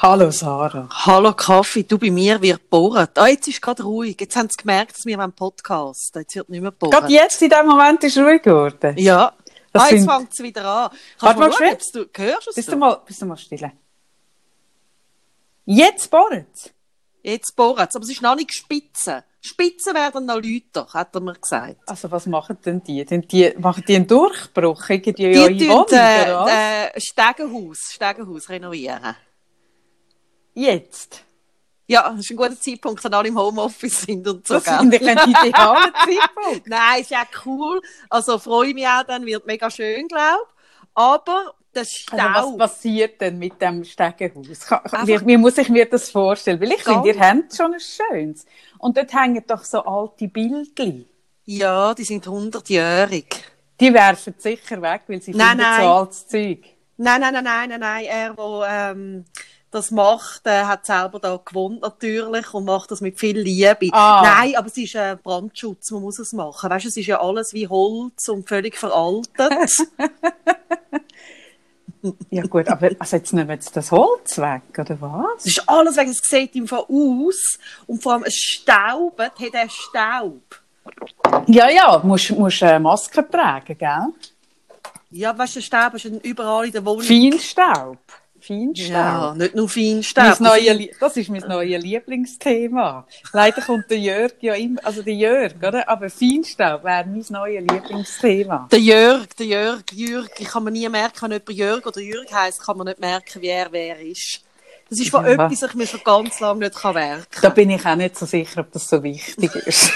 Hallo Sarah. Hallo Kaffee, du bei mir wird bohren. Ah, jetzt ist gerade ruhig. Jetzt haben sie gemerkt, dass wir einen Podcast Jetzt wird nicht mehr bohren. Gerade jetzt in dem Moment ist ruhig geworden. Ja. Das ah, jetzt sind- fängt es wieder an. Kannst Warte mal schauen, du hörst es Bist du? du mal, bist du mal still? Jetzt bohrt Jetzt bohren Aber es ist noch nicht spitze. Spitzen werden noch lauter, hat er mir gesagt. Also was machen denn die? Denn die machen die einen Durchbruch? Irgendwie Die ja tun Wohnung, oder was? äh, äh, Stegenhaus, Stegenhaus renovieren. Jetzt? Ja, das ist ein guter Zeitpunkt, wenn alle im Homeoffice sind und so. Das gell? finde ich ein idealer Zeitpunkt. Nein, ist ja cool. Also freue ich mich auch dann, wird mega schön, glaube Aber der Stau. Also was passiert denn mit dem Stegenhaus? Wie, wie muss ich mir das vorstellen? Weil ich finde, ihr habt schon ein schönes. Und dort hängen doch so alte Bildchen. Ja, die sind 100-jährig. Die werfen sicher weg, weil sie Nein, finden nein. so altes Zeug. Nein, nein, nein, nein, nein, nein. Er, der ähm, das macht, äh, hat selber da gewohnt natürlich und macht das mit viel Liebe. Ah. Nein, aber es ist äh, Brandschutz, man muss es machen. Weißt du, es ist ja alles wie Holz und völlig veraltet. Ja gut, aber also jetzt nehmen wir jetzt das Holz weg, oder was? Es ist alles wegen, es sieht ihm von aus und vor allem es staubt, hat er Staub. Ja, ja, musst, musst äh, Maske tragen, gell? Ja, weißt du, der Staub ist überall in der Wohnung. Feinstaub. Feinstaub. Ja, nicht nur Feinstaub. neue, das ist mein neues Lieblingsthema. Leider kommt der Jörg ja immer, also der Jörg, oder? Aber Feinstaub wäre mein neues Lieblingsthema. Der Jörg, der Jörg, Jürg, ich kann mir nie merken, wenn jemand Jörg oder Jürg heisst, kann man nicht merken, wie er wer ist. Das ist von Ja. etwas, das ich mir schon ganz lange nicht kann merken Da bin ich auch nicht so sicher, ob das so wichtig ist.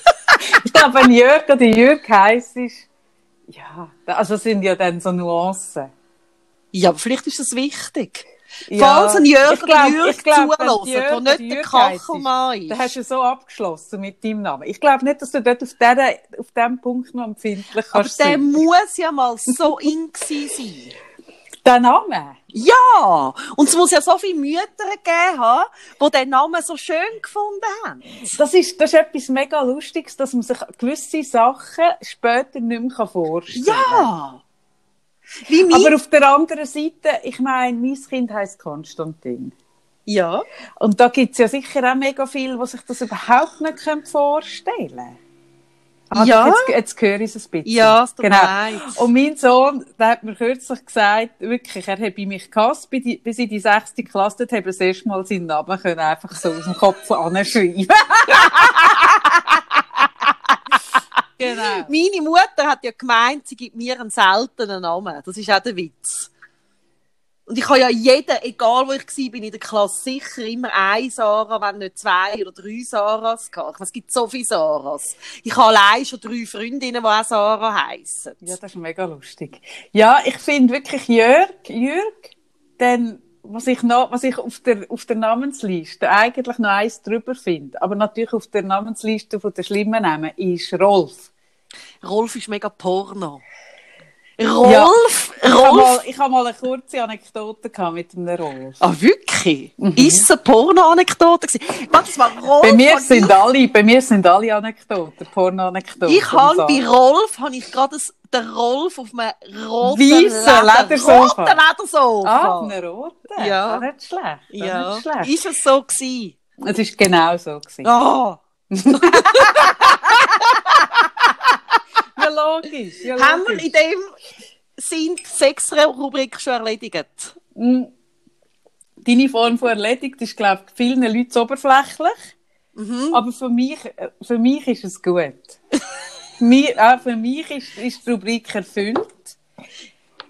ich glaube, wenn Jörg oder Jörg heisst, ist, ja, also sind ja dann so Nuancen. Ja, aber vielleicht ist das wichtig. Ja, Falls ein Jörg Jürg Jörg der nicht der Kachelmann Da ist. hast du so abgeschlossen mit deinem Namen. Ich glaube nicht, dass du dort auf, dieser, auf diesem Punkt noch empfindlich Aber kannst der sein. muss ja mal so in sein. Der Name? Ja! Und es muss ja so viele Mütter gegeben haben, die den Namen so schön gefunden haben. Das ist, das ist etwas mega Lustiges, dass man sich gewisse Sachen später nicht mehr vorstellen kann. Ja! Wie mein... Aber auf der anderen Seite, ich meine, mein Kind heisst Konstantin. ja. Und da gibt es ja sicher auch mega viele, die sich das überhaupt nicht vorstellen können. Ja. Jetzt, jetzt höre ich es ein bisschen. Ja, es tut genau. leid. Und mein Sohn, der hat mir kürzlich gesagt, wirklich, er hat bei mich gehasst, bis in die sechste Klasse, dort hat er das erste Mal seinen Namen können einfach so aus dem Kopf anschreiben. genau. Meine Mutter hat ja gemeint, sie gibt mir einen seltenen Namen. Das ist auch der Witz. Und ich habe ja jeden, egal wo ich war, bin in der Klasse sicher immer eine Sarah, wenn nicht zwei oder drei Sarahs gehabt. Es gibt so viele Sarahs. Ich habe allein schon drei Freundinnen, die auch Sarah heissen. Ja, das ist mega lustig. Ja, ich finde wirklich Jörg, Jürg, denn was ich noch, was ich auf der, auf der Namensliste eigentlich noch eins drüber finde, aber natürlich auf der Namensliste von der schlimmen Namen ist Rolf. Rolf ist mega Porno. Rolf? Ich habe Rolf? mal, ich habe mal eine kurze Anekdote gehabt mit einem Rolf. Ah, wirklich? Ist es eine Porno-Anekdote das war Rolf. Bei mir sind alle, bei mir sind alle Anekdoten, Porno-Anekdoten. Ich habe und bei so. Rolf habe ich gerade das- den Rolf auf einem roten Weissen Ledersofa. roten Ledersofa. Ah, auf einer roten? Ja. Ah, nicht schlecht. Ah, ja. Nicht schlecht. Ist es so gewesen? Es ist genau so gewesen. Ja, logisch. Ja, Haben wir logisch. in dem Sinn die Sechs-Rubrik schon erledigt? Mm. Deine Form von erledigt ist, glaube ich, vielen Leuten oberflächlich. Mhm. Aber für mich, äh, für mich ist es gut. mir, auch für mich ist, ist die Rubrik erfüllt.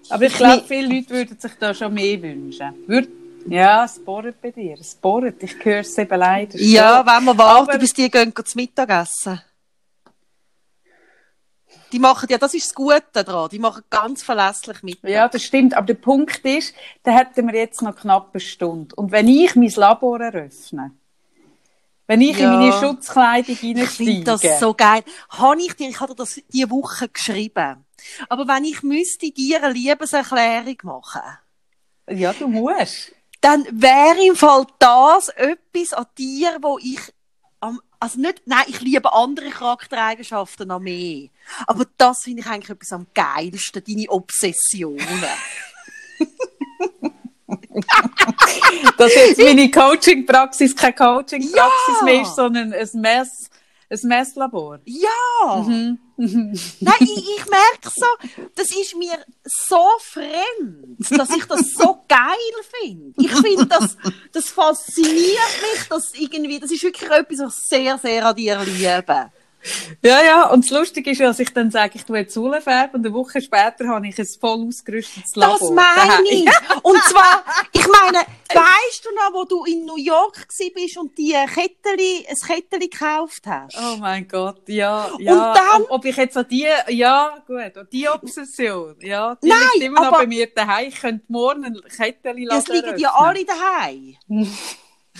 Aber ich glaube, viele Leute würden sich da schon mehr wünschen. Würd, ja, es bohrt bei dir. Es bohrt. Ich höre es eben leider. Ja, wenn wir warten, Aber- bis die gehen zum Mittagessen. Die machen ja, das ist das Gute daran, die machen ganz verlässlich mit. Ja, das stimmt. Aber der Punkt ist, da hätten wir jetzt noch knapp eine Stunde. Und wenn ich mein Labor eröffne, wenn ich Ja. in meine Schutzkleidung Ich finde reinsteige, das so geil. Habe ich dir, ich hatte das diese Woche geschrieben. Aber wenn ich müsste dir eine Liebeserklärung machen, ja, du musst. dann wäre im Fall das etwas an dir, wo ich also nicht, nein, ich liebe andere Charaktereigenschaften noch mehr. Aber das finde ich eigentlich etwas am geilsten, deine Obsessionen. dass jetzt meine Coaching-Praxis keine Coaching-Praxis Ja. mehr ist, sondern ein Mess, ein Messlabor. Ja! Mhm. Nein, ich, ich merke so, das ist mir so fremd, dass ich das so geil finde. Ich finde, das, das fasziniert mich, dass irgendwie, das ist wirklich etwas, was ich sehr, sehr an dir liebe. Ja, ja, und das Lustige ist dass ich dann sage, ich tue jetzt Uhlenfärben und eine Woche später habe ich ein voll ausgerüstetes Labor. Das meine ich. Und zwar, ich meine, weißt du noch, wo du in New York bist und die Ketteli, ein Ketteli gekauft hast? Oh mein Gott, ja, ja. dann- Ob, ob ich jetzt an die, ja, gut, die Obsession, ja, die Nein, liegt immer noch aber- bei mir daheim. Ich könnte morgen ein Kettchen Es liegen ja alle daheim.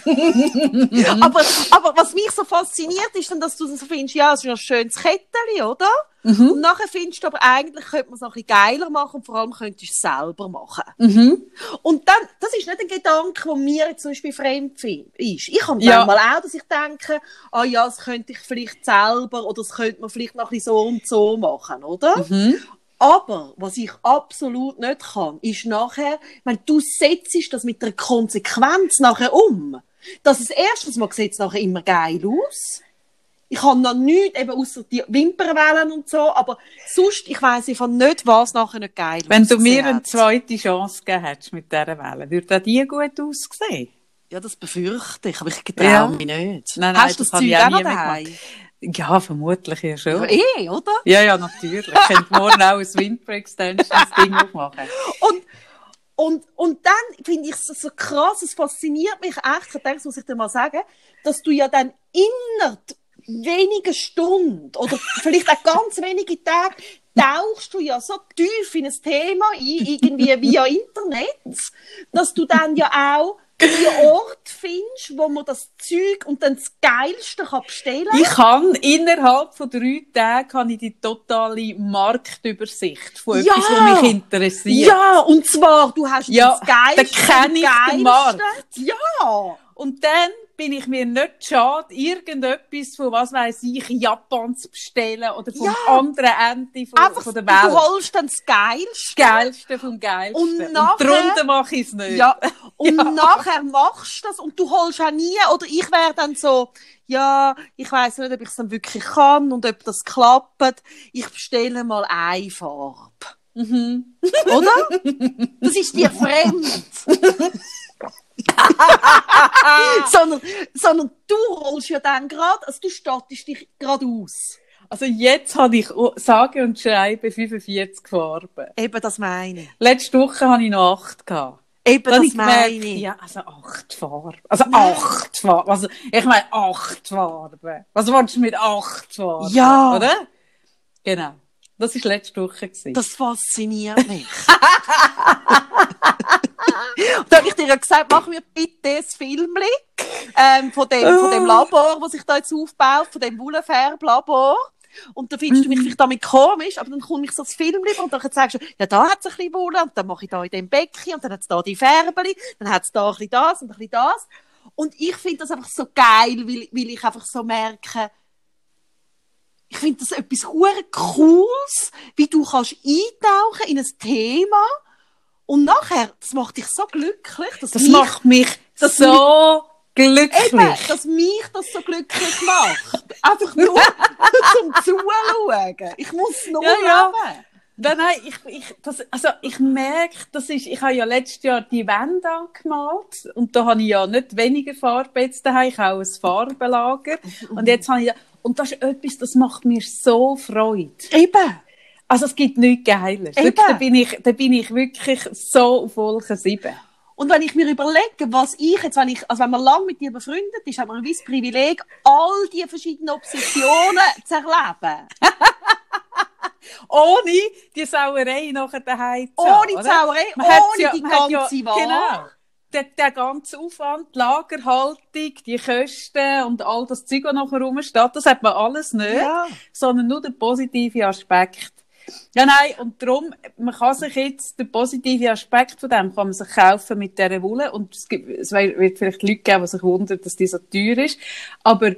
aber, aber was mich so fasziniert, ist dann, dass du so findest, ja, es ist ein schönes Ketteli, oder? Mhm. Und nachher findest du aber eigentlich, könnte man es noch ein bisschen geiler machen und vor allem könntest du es selber machen. Mhm. Und dann, das ist nicht ein Gedanke, der mir zum Beispiel fremd ist. Ich habe Ja. manchmal auch, dass ich denke, ah ja, das könnte ich vielleicht selber oder das könnte man vielleicht noch ein bisschen so und so machen, oder? Mhm. Aber was ich absolut nicht kann, ist nachher, wenn du setzt das mit der Konsequenz nachher um. Dass es erstens mal sieht es nachher immer geil aus. Ich habe noch nichts, eben ausser die Wimpernwellen und so, aber sonst, ich weiss einfach nicht, was nachher nicht geil Wenn du mir eine zweite Chance gegeben hättest mit dieser Welle, würde auch die gut aussehen? Ja, das befürchte ich, aber ich getraue Ja. mich nicht. Nein, nein, Hast du das das, Zeug ich auch noch daheim? Ja, vermutlich ja schon. Eh, oder? Ja, ja, natürlich. Ich könnte morgen auch ein Windbreak-Extensions-Ding aufmachen. Und, und, und dann finde ich es so krass, es fasziniert mich echt, ich denke, das muss ich dir mal sagen, dass du ja dann innerhalb weniger Stunden oder vielleicht auch ganz wenige Tage tauchst du ja so tief in ein Thema ein, irgendwie via Internet, dass du dann ja auch die Ort findest, wo man das Zeug und dann das Geilste kann bestellen Ich kann innerhalb von drei Tagen kann ich die totale Marktübersicht von Ja. etwas, was mich interessiert. Ja, und zwar, du hast Ja, das Geilste. dann kenn ich den Geilste. Markt. Ja. Und dann bin ich mir nicht schade, irgendetwas von, was weiß ich, Japan zu bestellen oder vom Ja. anderen Ende von, Einfach, von der du Welt. holst dann das Geilste. Das Geilste vom Geilsten. Und nachher- darunter mache ich es nicht. Ja, und Ja. nachher machst du das und du holst auch nie, oder ich wäre dann so, ja, ich weiß nicht, ob ich es dann wirklich kann und ob das klappt. Ich bestelle mal eine Farbe. Mhm. Oder? Das ist dir fremd. sondern, sondern du holst ja dann gerade, also du stattest dich gerade aus. Also jetzt habe ich sage und schreibe 45 Farben. Eben, das meine ich. Letzte Woche hatte ich noch 8 gehabt. Eben, Dann das ich meine ich. ja, also acht Farben. Also acht Farben. Also, ich meine acht Farben. Was wolltest du mit acht Farben? Ja. Oder? Genau. Das war letzte Woche. Gewesen. Das fasziniert mich. Und da habe ich dir ja gesagt, mach mir bitte ein Filmchen ähm, von, dem, von dem Labor, das sich da jetzt aufbaut, von dem Wollenfärblabor. Und da findest du mich vielleicht damit komisch, aber dann komme ich so das Filmchen und dann sagst du, ja, da hat es ein bisschen Wolle und dann mache ich da in dem Becken und dann hat es da die Färbeli, dann hat es da ein bisschen das und ein bisschen das. Und ich finde das einfach so geil, weil, weil ich einfach so merke, ich finde das etwas hure Cooles, wie du kannst eintauchen in ein Thema und nachher, das macht dich so glücklich, dass das mich, macht mich das so glücklich. eben, dass mich das so glücklich macht. Einfach nur zum Zuschauen. Ich muss nur Ja, ja. leben. Nein, nein, ich, ich, das, also ich merke, das ist, ich habe ja letztes Jahr die Wände angemalt und da habe ich ja nicht weniger Farbe jetzt daheim, ich habe auch ein Farbenlager und jetzt habe ich, und das ist etwas, das macht mir so Freude. Eben. Also es gibt nichts Geiles. Eben. Wirklich, da bin ich, da bin ich wirklich so auf Wolke 7. Und wenn ich mir überlege, was ich jetzt, wenn ich, also wenn man lang mit dir befreundet ist, hat man ein gewisses Privileg, all die verschiedenen Obsessionen zu erleben. Ohne die Sauerei nachher daheim zu Ohne die? Sauerei, ohne die man hat ganze Ware. Genau. Der, der ganze Aufwand, die Lagerhaltung, die Kosten und all das Zeug, das nachher rumsteht, das hat man alles nicht, Ja. sondern nur der positive Aspekt. Ja, nein, und darum, man kann sich jetzt, den positiven Aspekt von dem kann man sich kaufen mit dieser Wolle und es, gibt, es wird vielleicht Leute geben, die sich wundern, dass die so teuer ist, aber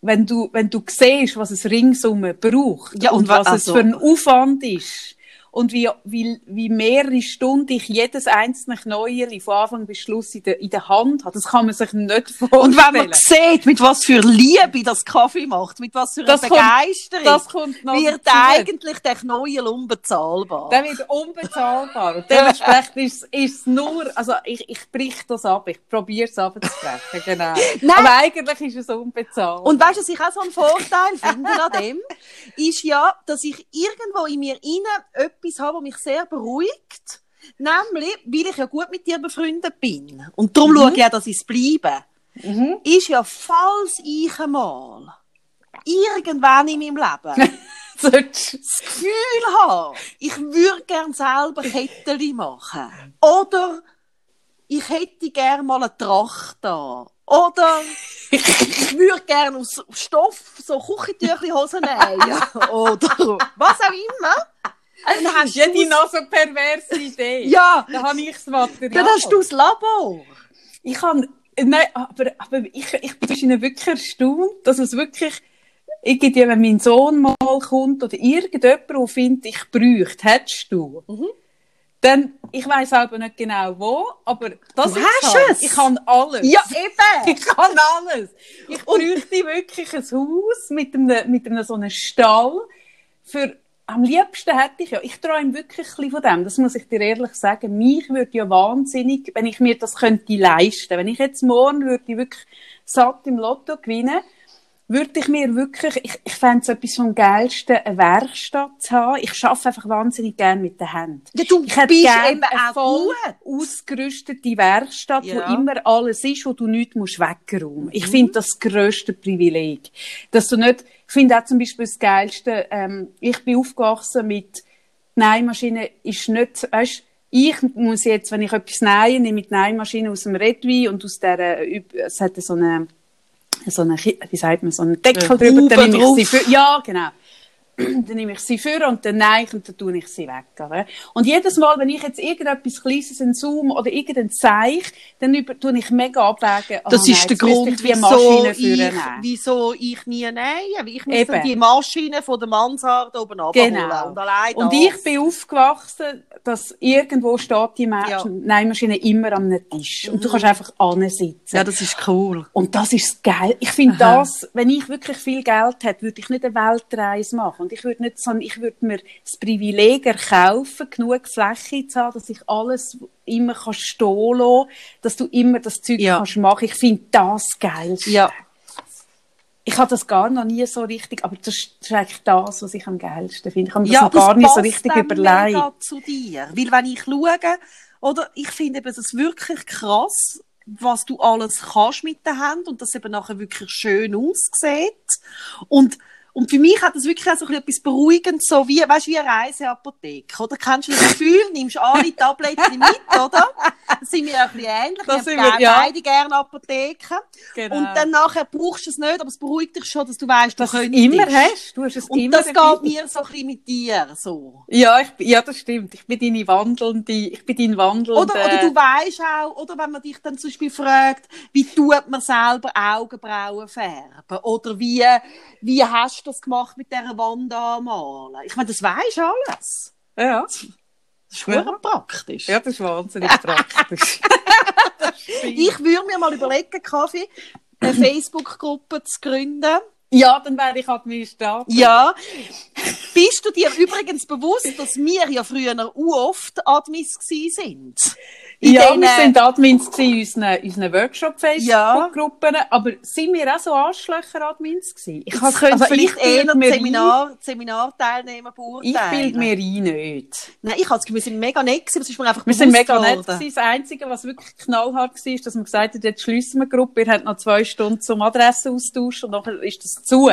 wenn du, wenn du siehst, was es ringsum braucht Ja, und und was wa- es also- für ein Aufwand ist und wie, wie, wie mehrere Stunden ich jedes einzelne Knäuel von Anfang bis Schluss in der, in der Hand habe. Das kann man sich nicht vorstellen. Und wenn man sieht, mit was für Liebe das Kaffee macht, mit was für Das kommt- Begeisterung, das kommt noch wird dazu. eigentlich der Knäuel unbezahlbar. Der wird unbezahlbar. Und dementsprechend ist, ist es nur, also ich, ich brich das ab, ich probiere es abzubrechen, genau. Nein. Aber eigentlich ist es unbezahlbar. Und weißt du, was ich auch so einen Vorteil finde an dem, ist ja, dass ich irgendwo in mir innen etwas habe, das mich sehr beruhigt. Nämlich, weil ich ja gut mit dir befreundet bin. Und darum schaue ich auch, dass ich es bleibe. Mhm. Ist ja, falls ich einmal irgendwann in meinem Leben das Gefühl habe, ich würde gerne selber Kettchen machen. Oder ich hätte gerne mal eine Tracht da. Oder ich würde gerne aus Stoff so Küchentüchli-Hosen nähen. Oder was auch immer. Dann hast du die noch so perverse Idee. ja, Da habe ich das Material. dann hast du das Labor. Ich kann, nein, aber, aber ich, ich bin wirklich erstaunt, dass es wirklich, irgendwie, wenn mein Sohn mal kommt oder irgendjemand, der findet, ich bräuchte, hättest du. Mhm. Dann, ich weiss aber nicht genau wo, aber das Du hast halt. es. Ich kann alles. Ja, eben. Ich kann alles. Ich bräuchte wirklich ein Haus mit einem, mit einem so einem Stall. Für, am liebsten hätte ich ja, ich träume wirklich ein bisschen von dem, das muss ich dir ehrlich sagen. Mich würde ja wahnsinnig, wenn ich mir das könnte leisten. Wenn ich jetzt morgen würde ich wirklich satt im Lotto gewinnen, würde ich mir wirklich, ich, ich fände es etwas vom Geilsten, eine Werkstatt zu haben. Ich arbeite einfach wahnsinnig gerne mit den Händen. Ja, du Ich hätte bist gerne eben eine voll gut. ausgerüstete Werkstatt, Ja. wo immer alles ist, wo du nichts musst wegräumen musst. Ich Mhm. finde das grösste Privileg. Dass du nicht, ich finde auch zum Beispiel das Geilste, ähm, ich bin aufgewachsen mit, Nähmaschine ist nicht, weißt, ich muss jetzt, wenn ich etwas nähe, nehme ich die Nähmaschine aus dem Redwein und aus der, äh, es hat so eine, so eine, wie sagt man, so einen Deckel Eine drüber, nehme ich sie für, ja, genau dann nehme ich sie für und dann neige ich und dann tue ich sie weg. Oder? Und jedes Mal, wenn ich jetzt irgendetwas Kleines, einen Zoom oder irgendein Zeich, dann über, tue ich mega abwägen. Das ah, ist nein, der Grund, ich wieso ich, führen. wieso ich nie nähe. Ich muss Eben. dann die Maschine von der Mansarde oben abholen. Genau. Und, allein Und ich bin aufgewachsen, dass irgendwo steht die Ma Ja. Mhm. Nähmaschine immer am Tisch. Und du kannst einfach ansitzen. Ja, das ist cool. Und das ist geil. Ich finde das, wenn ich wirklich viel Geld hätte, würde ich nicht eine Weltreise machen. Und ich würde nicht, sondern ich würde mir das Privileg erkaufen, genug Fläche zu haben, dass ich alles immer kann stehen lassen, dass du immer das Zeug Ja. kannst machen. Ich finde das geil. Ja. Ich habe das gar noch nie so richtig, aber das ist eigentlich das, was ich am geilsten finde. Ich habe mir ja, das noch gar nicht so richtig überlegt. mega zu dir. Weil wenn ich schaue, oder ich finde eben das wirklich krass, was du alles kannst mit den Händen und das eben nachher wirklich schön aussieht. Und und für mich hat das wirklich auch so etwas Beruhigendes, so wie, weißt, wie eine Reiseapotheke, oder? Kennst du das Gefühl, nimmst alle Tabletten mit, oder? Das sind wir ein bisschen ähnlich. Das wir sind wir, ja. beide gerne Apotheken. Genau. Und dann nachher brauchst du es nicht, aber es beruhigt dich schon, dass du weißt, du dass du es könntest. immer hast. Du hast es Und immer das dabei. geht mir so ein bisschen mit dir, so. Ja, ich, ja, das stimmt. Ich bin deine wandelnde, ich bin dein wandelnde... Oder, oder du weißt auch, oder wenn man dich dann zum Beispiel fragt, wie tut man selber Augenbrauen färben? Oder wie, wie hast du das gemacht mit dieser Wand anmalen? Ich meine, das weisst alles. ja. Das ist verdammt praktisch. ja, das ist wahnsinnig praktisch. Ich würde mir mal überlegen, Kaffee, eine Facebook-Gruppe zu gründen. ja, dann wäre ich Administrator. Ja. Bist du dir übrigens bewusst, dass wir ja früher oft gewesen sind? In ja, wir sind Admins in unseren, unseren Workshop-Facebook-Gruppen, aber sind wir auch so Arschlöcher-Admins gewesen? Ich has- könnte also vielleicht eher Seminar, Seminarteilnehmer ein, ich beurteilen. bilde mir ein, nicht. Nein, ich habe das wir sind mega nett gewesen, es ist mir einfach Wir sind mega nett. gewesen. Das Einzige, was wirklich knallhart war, ist, dass man gesagt hat, jetzt schliessen wir die Gruppe, ihr habt noch zwei Stunden zum Adressenaustausch und nachher ist das zu.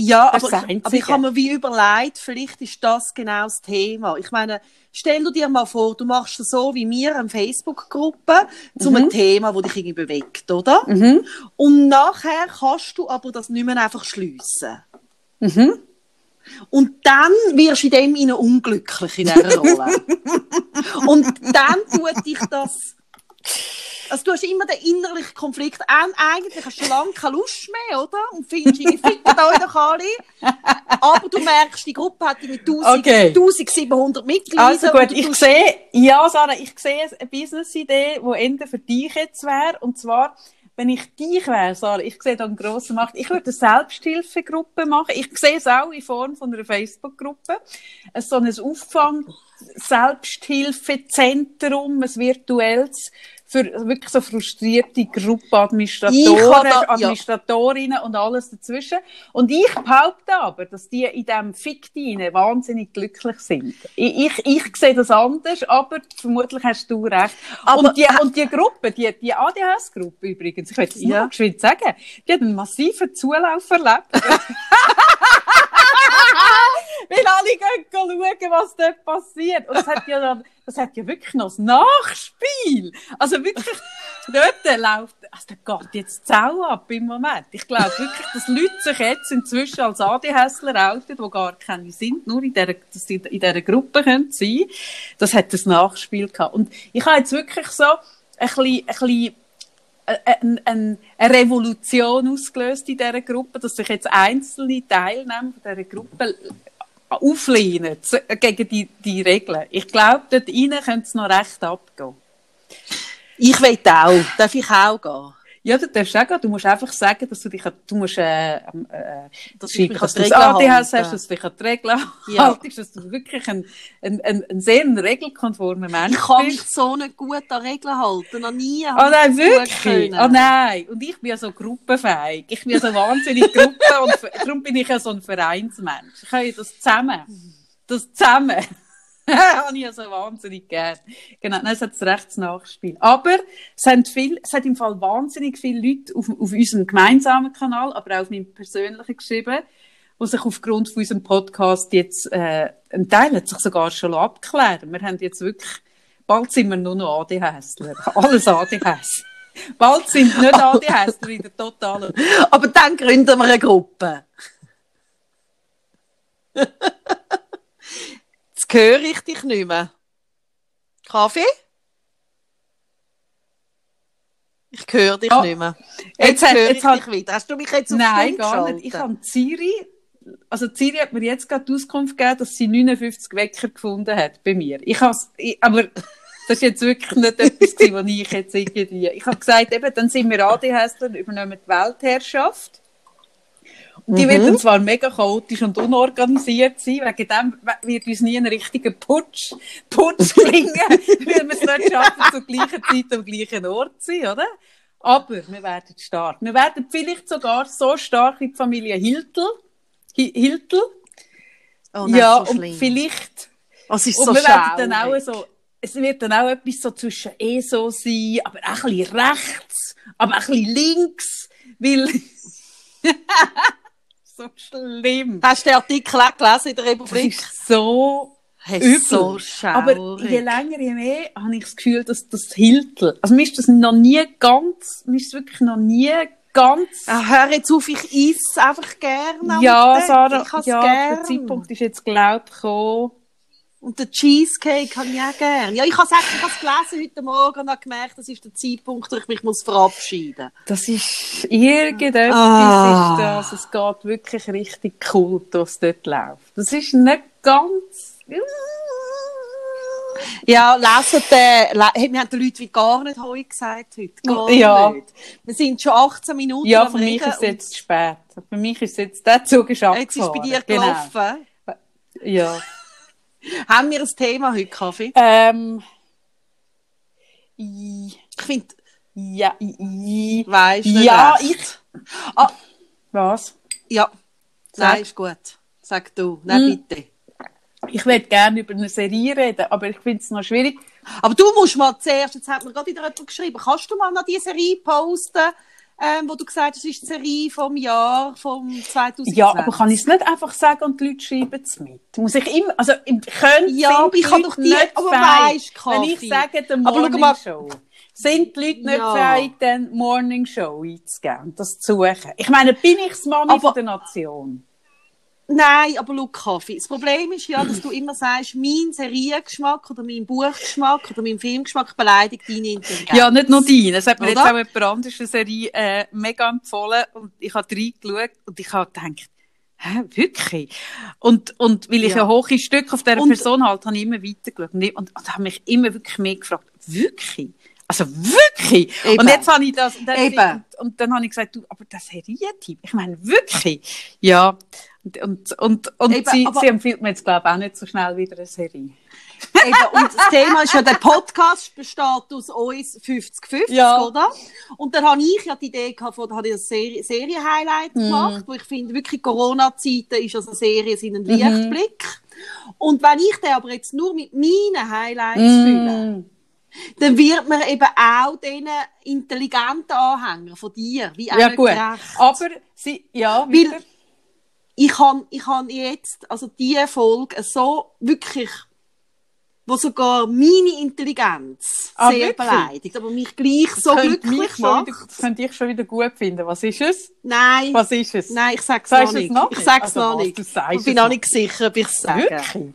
Ja, aber, ich, aber ich habe mir wie überlegt, vielleicht ist das genau das Thema. Ich meine, stell du dir mal vor, du machst so wie wir eine Facebook-Gruppe zu Mhm. einem Thema, das dich irgendwie bewegt, oder? Und nachher kannst du aber das nicht mehr einfach schliessen. Mhm. Und dann wirst du in dem Sinne unglücklich in dieser Rolle. Und dann tut dich das Also du hast immer den innerlichen Konflikt. Eigentlich hast du schon lange keine Lust mehr, oder? Und findest, ihr fickt euch doch alle. Aber du merkst, die Gruppe hat irgendwie 1000, Okay. 1700 Mitglieder. Also gut, ich sehe, ja, Sarah, ich sehe eine Business-Idee, die Ende für dich jetzt wäre. Und zwar, wenn ich dich wäre, Sarah, ich sehe da einen grossen Markt. Ich würde eine Selbsthilfegruppe machen. Ich sehe es auch in Form von einer Facebook-Gruppe. Es So ein Auffang, Selbsthilfezentrum, ein virtuelles, für wirklich so frustrierte Gruppenadministratoren, da- ja. Administratorinnen und alles dazwischen. Und ich behaupte aber, dass die in diesem Fiktine wahnsinnig glücklich sind. Ich, ich, ich sehe das anders, aber vermutlich hast du recht. Aber- und, die, und die Gruppe, die, die ADHS-Gruppe übrigens, ich will das Ja. noch geschwind sagen, die hat einen massiven Zulauf erlebt. Weil alle gehen schauen, was dort passiert. Und das hat ja das hat ja wirklich noch das Nachspiel. Also wirklich, dort läuft, also da geht jetzt die ab im Moment. Ich glaube wirklich, dass Leute sich jetzt inzwischen als ADHSler outen, die gar keine sind, nur in dieser, dass sie in dieser Gruppe können sein. Das hat das Nachspiel gehabt. Und ich habe jetzt wirklich so ein bisschen, ein bisschen eine, eine, eine Revolution ausgelöst in dieser Gruppe, dass sich jetzt einzelne Teilnehmer dieser Gruppe auflehnen zu- gegen die, die Regeln. Ich glaube, dort rein könnte es noch recht abgehen. Ich will auch. Darf ich auch gehen? Ja, du darfst auch gehen. Du musst einfach sagen, dass du dich, du musst, äh, äh, Dass schreiben, dass du das ADHS hast, dass du dich an die Regeln Ja. haltest, dass du wirklich ein, ein, ein, ein sehr regelkonformer Mensch Ich kann bist. mich so nicht gut an Regeln halten. Noch nie. Oh nein, wirklich? Oh nein. Und ich bin ja so gruppenfähig. Ich bin ja so wahnsinnig Gruppe und darum bin ich ja so ein Vereinsmensch. Ich ja das zusammen. Das zusammen. habe ich ja so wahnsinnig gern. Genau, nein, es hat das rechts Nachspiel. Aber es, haben viel, es hat im Fall wahnsinnig viele Leute auf, auf unserem gemeinsamen Kanal, aber auch auf meinem persönlichen geschrieben, die sich aufgrund von unserem Podcast jetzt, äh, ein Teil hat sich sogar schon abklären. Wir haben jetzt wirklich, bald sind wir nur noch ADHSler. Alles ADHS. Bald sind nicht ADHSler in der totalen. Aber dann gründen wir eine Gruppe. Jetzt höre ich dich nicht mehr. Kaffee? Ich höre dich Oh. nicht mehr. Jetzt Jetzt, höre jetzt ich hat- dich wieder. Hast du mich jetzt auf Nein, gar nicht. Ich habe Ziri, also Ziri hat mir jetzt gerade die Auskunft gegeben, dass sie 59 Wecker gefunden hat bei mir. Ich ich, aber das ist jetzt wirklich nicht etwas was ich jetzt irgendwie, ich habe gesagt, eben, dann sind wir ADHSler und übernehmen die Weltherrschaft. Die wird dann zwar mega chaotisch und unorganisiert sein, wegen dem wird uns nie ein richtiger Putsch, Putsch gelingen, weil wir es nicht schaffen, zur gleichen Zeit am gleichen Ort zu sein, oder? Aber wir werden stark. Wir werden vielleicht sogar so stark wie die Familie Hiltel. Hi- Hiltel. Oh, ja, so und schlimm. vielleicht. Es ist Und so wir werden dann auch so, es wird dann auch etwas so zwischen ESO sein, aber auch ein bisschen rechts, aber auch ein bisschen links, weil, so schlimm. Hast du den Artikel auch gelesen in der Das Republik? ist so Es übel. so aber je länger, je mehr habe ich das Gefühl, dass das Hiltel, also mir ist das noch nie ganz, mir ist wirklich noch nie ganz Ah, hör jetzt auf, ich esse einfach gerne. Ja. Sarah, ich ja, gern. der Zeitpunkt ist jetzt, glaub ich, gekommen. Und den Cheesecake habe ich auch gerne. Ja, ich habe es gelesen heute Morgen und habe gemerkt, das ist der Zeitpunkt, wo ich mich muss verabschieden Das ist, irgendetwas Ah. ist das. Es geht wirklich richtig Kult, was dort läuft. Das ist nicht ganz, Ja, lesen den, le hey, wir haben den Leuten wie gar nicht heu gesagt heute. Gar Ja. nicht. Wir sind schon 18 Minuten ja, für mich ist es jetzt zu spät. Für mich ist es jetzt, der Zug ist abgefahren. Jetzt ist bei dir Genau. gelaufen. Ja. Haben wir ein Thema heute, Kaffee? Ähm, Ich finde, ja, i- weisst du ja, recht. ich, ah, was? Ja. Sag. Nein, ist gut. Sag du. Nein, Hm. bitte. Ich würde gerne über eine Serie reden, aber ich finde es noch schwierig. Aber du musst mal zuerst, jetzt hat mir gerade wieder jemand geschrieben, kannst du mal noch die Serie posten, ähm, wo du gesagt hast, das ist die Serie vom Jahr, vom 2020? Ja, aber kann ich es nicht einfach sagen und die Leute schreiben es mit? Muss ich immer, also im können Ja, aber ich kann doch die- nicht aber weisst, Wenn ich sage, der Morning mal- Show, sind die Leute nicht Ja. fähig, den Morning Show einzugeben, das zu suchen? Ich meine, bin ich das Mami Aber- der Nation? Nein, aber schau, Kaffee. Das Problem ist ja, dass du immer sagst, mein Seriengeschmack oder mein Buchgeschmack oder mein Filmgeschmack beleidigt deine Intelligenz. Ja, nicht nur deine. Es hat mir Oder? jetzt auch jemand anderes eine Serie äh, mega empfohlen und ich habe reingeschaut und ich habe gedacht, hä, wirklich? Und, und weil ich Ja. ein hohes Stück auf dieser Und- Person halt, habe ich immer weitergeschaut und, ich- und, und habe mich immer wirklich mehr gefragt, wirklich? Also wirklich? Eben. Und jetzt habe ich das, und dann, Eben. und, und dann habe ich gesagt, du, aber der Serientyp, ich meine, wirklich? Ja. Und, und, und, und Eben, sie, aber- sie empfiehlt mir jetzt, glaube ich, auch nicht so schnell wieder eine Serie. Eben, und das Thema ist ja, der Podcast besteht aus uns 50-50, Ja. oder? Und dann habe ich ja die Idee gehabt, da habe ich das Serie- Serie-Highlight Mhm. gemacht, wo ich finde, wirklich Corona-Zeiten ist also Serien sind ein Mhm. Lichtblick. Und wenn ich den aber jetzt nur mit meinen Highlights fülle, Mm. dann wird man eben auch diesen intelligenten Anhänger von dir, wie auch Ja, gut. gerecht. Aber sie, ja, Weil- wieder. Ich habe ich han jetzt, also diese Folge so wirklich, wo sogar meine Intelligenz Ah, sehr wirklich? beleidigt, aber mich gleich so mich glücklich macht. wieder, das könnte ich schon wieder gut finden. Was ist es? Nein, Was ist es? nein, ich sag's Sagst noch du es nicht. noch Ich nicht? sag's Also noch was, nicht. ich bin es auch noch nicht sicher, ob ich's sage. Wirklich?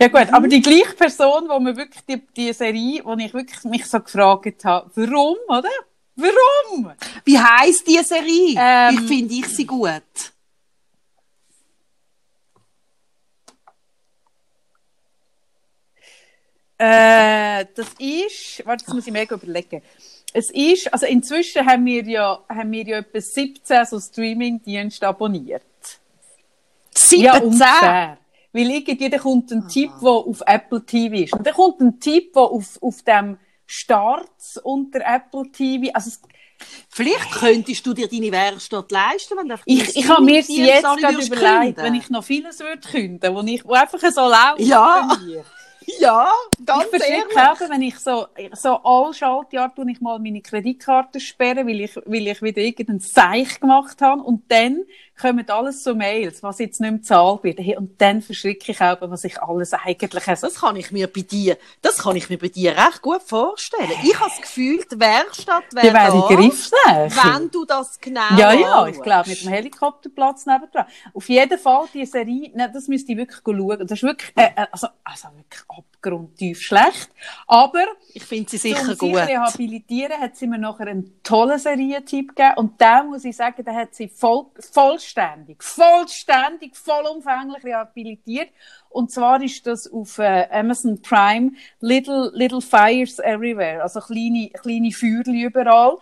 Ja gut, aber die gleiche Person, wo mir wirklich die, die Serie, wo ich wirklich mich so gefragt habe, warum, oder? Warum? Wie heisst die Serie? Ähm, ich finde ich sie gut. Äh, das ist, warte, jetzt muss ich mega überlegen. Es ist, also inzwischen haben wir ja, haben wir ja etwa 17 so Streaming-Dienste abonniert. 17! Ja, ungefähr. Weil irgendwie, da kommt ein Tipp, der auf Apple TV ist. Und dann kommt ein Tipp, der auf, auf dem Start unter Apple TV, also es, Vielleicht könntest du dir deine Werkstatt leisten, wenn du ich, ich habe mir jetzt gerade überlegt, künden. wenn ich noch vieles würde künden, wo ich, wo einfach so läuft Ja. bei mir. Ja, ganz ich verschicke eben, wenn ich so, so all Schaltjahr tue ich mal meine Kreditkarte sperren, weil ich, weil ich wieder irgendeinen Seich gemacht habe. Und dann kommen alles so Mails, was jetzt nicht mehr zahlt wird. Hey, Und dann verschrecke ich auch, was ich alles eigentlich also, Das kann ich mir bei dir, das kann ich mir bei dir recht gut vorstellen. Ich habe das Gefühl, die Werkstatt wäre wäre da, Griffsnähe. wenn du das genau Ja, ja, ich glaube, mit dem Helikopterplatz nebendran. Auf jeden Fall, die Serie, ne, das müsste ich wirklich schauen. Das ist wirklich, äh, äh, also, also wirklich abgrundtief schlecht. Aber, Ich finde sie um sicher sich gut. rehabilitieren, hat sie mir nachher einen tollen Serientipp gegeben. Und da muss ich sagen, da hat sie voll, vollständig, vollständig, vollumfänglich rehabilitiert. Und zwar ist das auf äh, Amazon Prime Little, Little Fires Everywhere. Also kleine, kleine Feuerchen überall.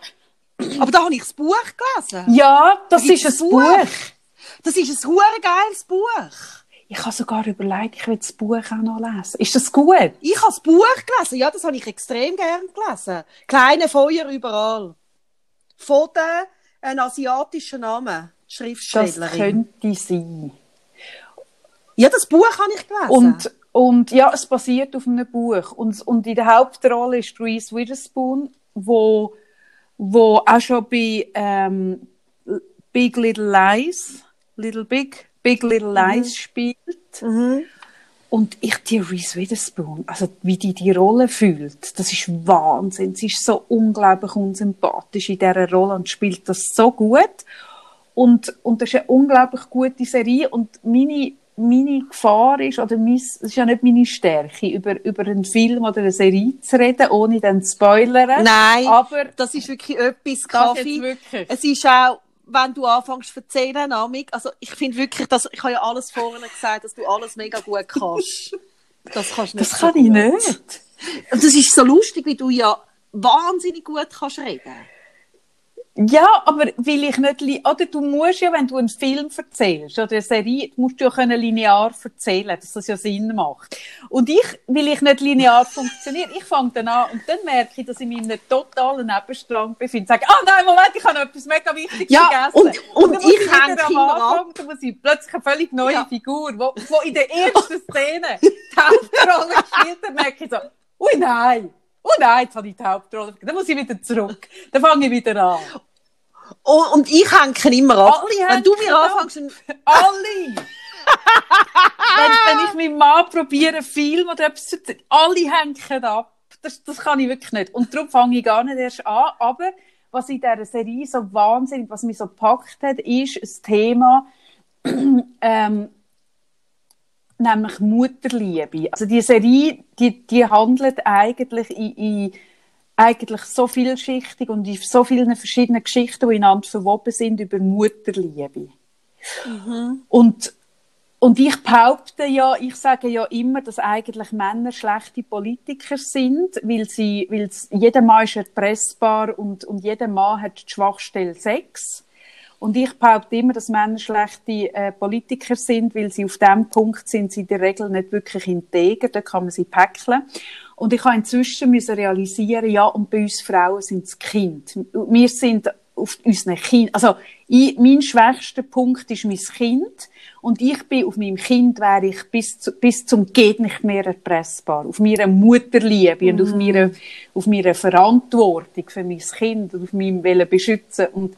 Aber da habe ich das Buch gelesen. Ja, das Da ist ein Buch. Buch. Das ist ein geiles Buch. Ich habe sogar überlegt, ich will das Buch auch noch lesen. Ist das gut? Ich habe das Buch gelesen. Ja, das habe ich extrem gern gelesen. Kleine Feuer überall. Von den einen asiatischen Namen. Das Schriftstellerin. könnte sein. Ja, das Buch habe ich gelesen. Und, und ja, es basiert auf einem Buch. Und, und in der Hauptrolle ist Reese Witherspoon, wo, wo auch schon bei ähm, Big Little Lies, Little Big, Big Little Lies spielt. mhm. Und ich, die Reese Witherspoon, also wie die die Rolle fühlt, das ist Wahnsinn. Sie ist so unglaublich unsympathisch in dieser Rolle und spielt das so gut. Und, und das ist eine unglaublich gute Serie. Und meine, meine Gefahr ist, oder mein, es ist ja nicht meine Stärke, über, über einen Film oder eine Serie zu reden, ohne dann zu spoilern. Nein, Aber das ist wirklich etwas, das Kaffee. Es ist auch, wenn du anfängst zu erzählen, Amik, also ich finde wirklich, dass, ich habe ja alles vorhin gesagt, dass du alles mega gut kannst. Das kannst du nicht Das so kann ich gut. nicht. Und das ist so lustig, wie du ja wahnsinnig gut kannst reden. Ja, aber will ich nicht, oder du musst ja, wenn du einen Film erzählst oder eine Serie, musst du ja können linear erzählen, dass das ja Sinn macht. Und ich, will ich nicht linear funktionieren, ich fange dann an und dann merke ich, dass ich mich in einem totalen Nebenstrang befinde. Sage, ah nein, Moment, ich habe noch etwas mega Wichtiges Ja, vergessen. und- und muss ich hänge am Anfang, dann muss ich plötzlich eine völlig neue Ja. Figur, wo, wo in der ersten Szene die Hauptrolle spielt, dann merke ich so, ui nein, oh nein, jetzt habe ich die Hauptrolle. Dann muss ich wieder zurück. Dann fange ich wieder an. Oh, und ich hänge immer ab. Alle Wenn du mir anfängst, Alle! wenn, wenn ich meinem Mann probiere, einen Film oder etwas zu erzählen, alle hängen ab. Das, das kann ich wirklich nicht. Und darum fange ich gar nicht erst an. Aber was in dieser Serie so wahnsinnig, was mich so gepackt hat, ist ein Thema, ähm, nämlich Mutterliebe. Also die Serie, die, die handelt eigentlich in, in eigentlich so vielschichtig und in so vielen verschiedenen Geschichten, die ineinander verwoben sind, über Mutterliebe. Mhm. Und, und ich behaupte ja, ich sage ja immer, dass eigentlich Männer schlechte Politiker sind, weil sie, weil jeder Mann ist erpressbar und, und jeder Mann hat die Schwachstelle Sex. Und ich behaupte immer, dass Männer schlechte äh, Politiker sind, weil sie auf dem Punkt sind, sie in der Regel nicht wirklich integer, da kann man sie päckeln. Und ich habe inzwischen müssen realisieren, ja, und bei uns Frauen sind es Kind. Wir sind auf unseren Kind, also ich, mein schwächster Punkt ist mein Kind und ich bin auf meinem Kind wäre ich bis, zu, bis zum geht nicht mehr erpressbar, auf meiner Mutterliebe mm. und auf mhm. meiner, auf meiner Verantwortung für mein Kind und auf meinem Willen beschützen und